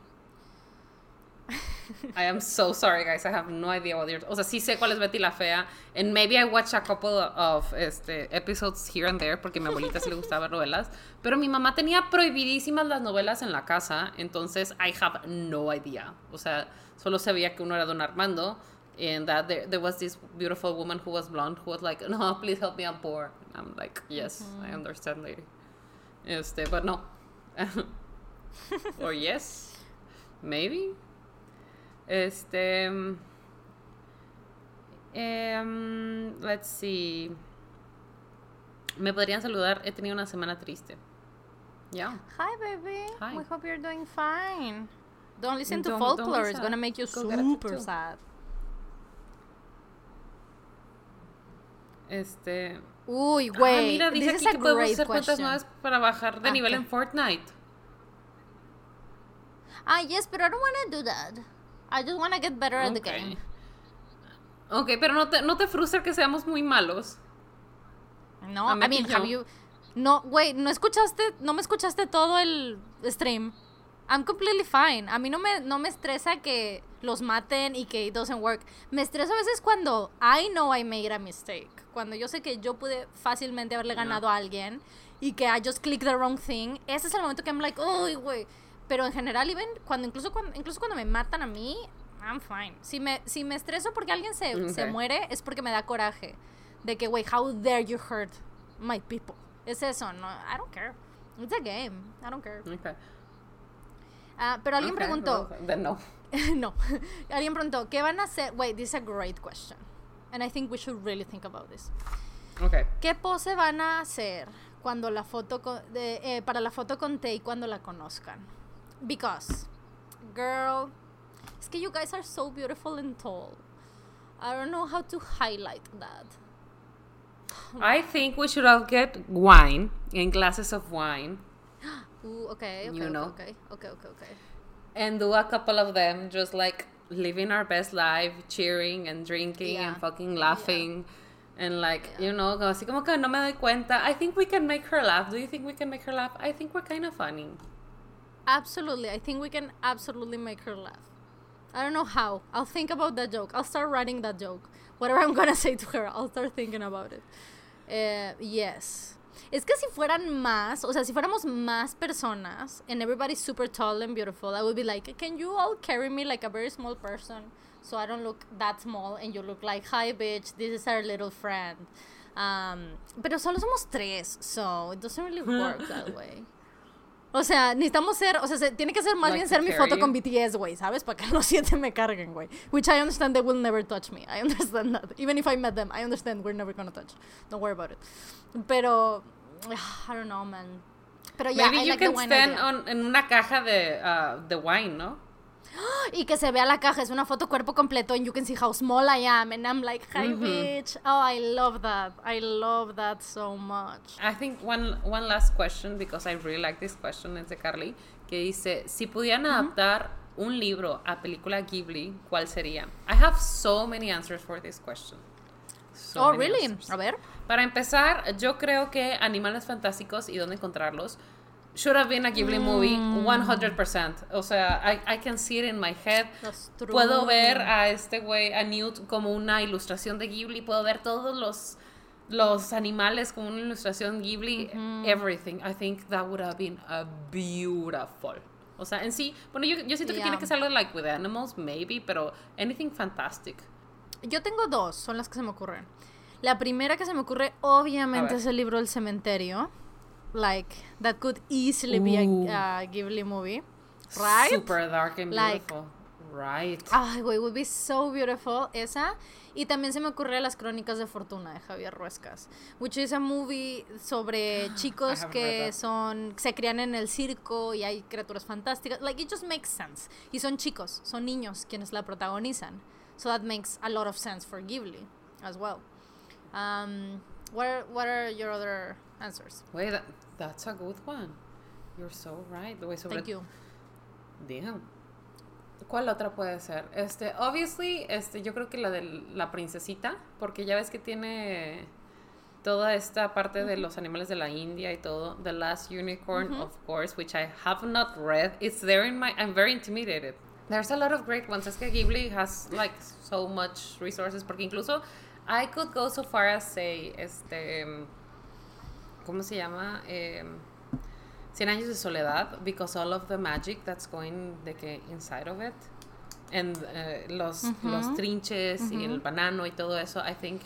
I am so sorry, guys. I have no idea what you're. O sea, sí sé cuál es Betty la Fea. And maybe I watched a couple of este, episodes here and there porque a mi abuelita sí le gustaba ver novelas. Pero mi mamá tenía prohibidísimas las novelas en la casa. Entonces, I have no idea. O sea, solo sabía que uno era Don Armando. And that there, there was this beautiful woman who was blonde who was like, no, please help me, I'm poor. I'm like, yes, I understand, lady. Este, but no. or yes, maybe. Este. em, let's see. Me podrían saludar. He tenido una semana triste. Ya. Hi, baby. Hi. We hope you're doing fine. Don't listen to Don't- don't folklore. It's gonna make you super sad. Este. Uy, ah, güey. mira, dice aquí que podemos hacer cuentas nuevas para bajar de Ah, nivel ¿qué? en Fortnite. Ah, yes, but I don't want to do that. I just want to get better at the game. Ok, pero no te, no te frustra que seamos muy malos. No, I mean, have yo. you... No, güey, no escuchaste, no me escuchaste todo el stream. I'm completely fine. A mí no me, no me estresa que los maten y que it doesn't work. Me estresa a veces cuando I know I made a mistake. Cuando yo sé que yo pude fácilmente haberle ganado a alguien y que I just clicked the wrong thing. Ese es el momento que I'm like, uy, güey. Pero en general, even, cuando incluso, cuando incluso cuando me matan a mí, I'm fine. Si me, si me estreso porque alguien se, se Ok. muere, es porque me da coraje. De que, güey, how dare you hurt my people. Es eso, no, I don't care. It's a game, I don't care. Ok. Ah, pero alguien Ok, preguntó, well, then no. no, alguien preguntó, ¿qué van a hacer? Wait, this is a great question. And I think we should really think about this. Ok. ¿Qué pose van a hacer cuando la foto con- de- eh, para la foto con Tay cuando la conozcan? Because, girl, es que you guys are so beautiful and tall. I don't know how to highlight that. I think we should all get wine in glasses of wine Ooh, okay, okay, You okay, know. okay, okay, okay, okay. and do a couple of them just like living our best life, cheering and drinking Yeah. and fucking laughing. And like, Yeah. you know, así como que no me doy cuenta. I think we can make her laugh. Do you think we can make her laugh? I think we're kind of funny. Absolutely. I think we can absolutely make her laugh. I don't know how. I'll think about that joke. I'll start writing that joke. Whatever I'm gonna say to her, I'll start thinking about it. Eh, yes. Es que si fueran más, o sea, si fuéramos más personas and everybody's super tall and beautiful, I would be like, can you all carry me like a very small person so I don't look that small and you look like, hi bitch, this is our little friend. Um, pero solo somos tres, so it doesn't really work that way. O sea, necesitamos ser, o sea, se, tiene que ser más Like bien ser mi foto you. con BTS, güey, ¿sabes? Para que los siete me carguen, güey. Which I understand they will never touch me. I understand that. Even if I met them, I understand we're never gonna touch. Don't worry about it. Pero, I don't know, man. Pero ya, Maybe I you like the can wine stand on, en una caja de, uh, de wine, ¿no? Y que se vea la caja, es una foto cuerpo completo and you can see how small I am and I'm like, hi Mhm. bitch. Oh, I love that. I love that so much. I think one, one last question, because I really like this question, es de Carly, que dice, si pudieran adaptar un libro a película Ghibli, ¿cuál sería? I have so many answers for this question. So oh, really? answers. A ver. Para empezar, yo creo que Animales Fantásticos y dónde encontrarlos should have been a Ghibli movie Mm. 100%. O sea, I, I can see it in my head. Puedo ver a este güey, a Newt, como una ilustración de Ghibli. Puedo ver todos los, los animales como una ilustración Ghibli. Everything. I think that would have been a beautiful. O sea, en sí, bueno, yo, yo siento que tiene que ser algo like with animals, maybe, pero anything fantastic. Yo tengo dos, son las que se me ocurren. La primera que se me ocurre, obviamente, es el libro El Cementerio. Like, that could easily be a, Ghibli movie. Right? Super dark and Like- beautiful. right. Ay, güey, would be so beautiful esa. Y también se me ocurre Las Crónicas de Fortuna de Javier Ruescas, which is a movie sobre chicos que son se crían en el circo y hay criaturas fantásticas. Like it just makes sense. Y son chicos, son niños quienes la protagonizan. So that makes a lot of sense for Ghibli as well. Um, what are, what are your other answers? Wait, that, that's a good one. You're so right. Güey, sobre- Thank you. Damn. ¿Cuál otra puede ser? Este, obviously, este, yo creo que la de la princesita, porque ya ves que tiene toda esta parte de los animales de la India y todo. The Last Unicorn, of course, which I have not read. It's there in my. I'm very intimidated. There's a lot of great ones. Es que Ghibli has like so much resources, porque incluso I could go so far as say, este, ¿cómo se llama? Em, Cien años de soledad, because all of the magic that's going de que inside of it, and eh, los, los trinches y el banano y todo eso, I think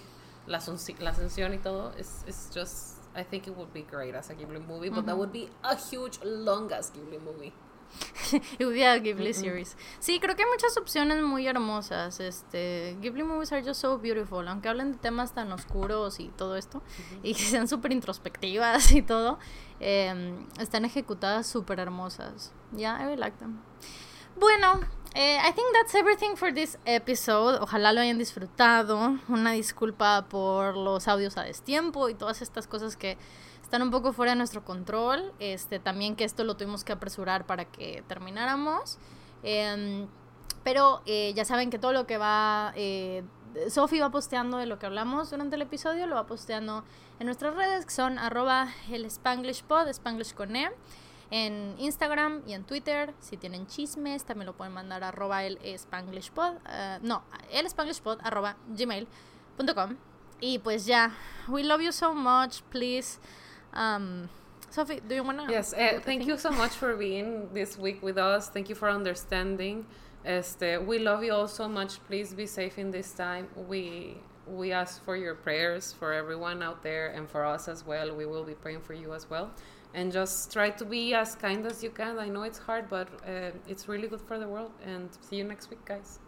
la, la ascensión y todo, is, is just, I think it would be great as a Ghibli movie, but that would be a huge, long ass Ghibli movie. It would be a Ghibli series. Sí, creo que hay muchas opciones muy hermosas. Este, Ghibli movies are just so beautiful. Aunque hablen de temas tan oscuros y todo esto, y que sean súper introspectivas y todo, em, están ejecutadas súper hermosas. Yeah, I really like them. Bueno, eh, I think that's everything for this episode. Ojalá lo hayan disfrutado. Una disculpa por los audios a destiempo y todas estas cosas que están un poco fuera de nuestro control. Este, también que esto lo tuvimos que apresurar para que termináramos. Em, pero eh, ya saben que todo lo que va... Eh, Sofi va posteando de lo que hablamos durante el episodio, lo va posteando en nuestras redes, que son arroba el Spanglish Pod, Spanglish con E, en Instagram y en Twitter. Si tienen chismes, también lo pueden mandar arroba el Spanglish Pod, eh, no, el Spanglish Pod, arroba gmail.com. Y pues ya, we love you so much, please. Um, Sophie, do you wanna? Yes, uh, thank you so much for being this week with us. Thank you for understanding. Este, we love you all so much. Please be safe in this time. We we ask for your prayers for everyone out there and for us as well. We will be praying for you as well. And just try to be as kind as you can. I know it's hard, but uh, it's really good for the world. And see you next week, guys.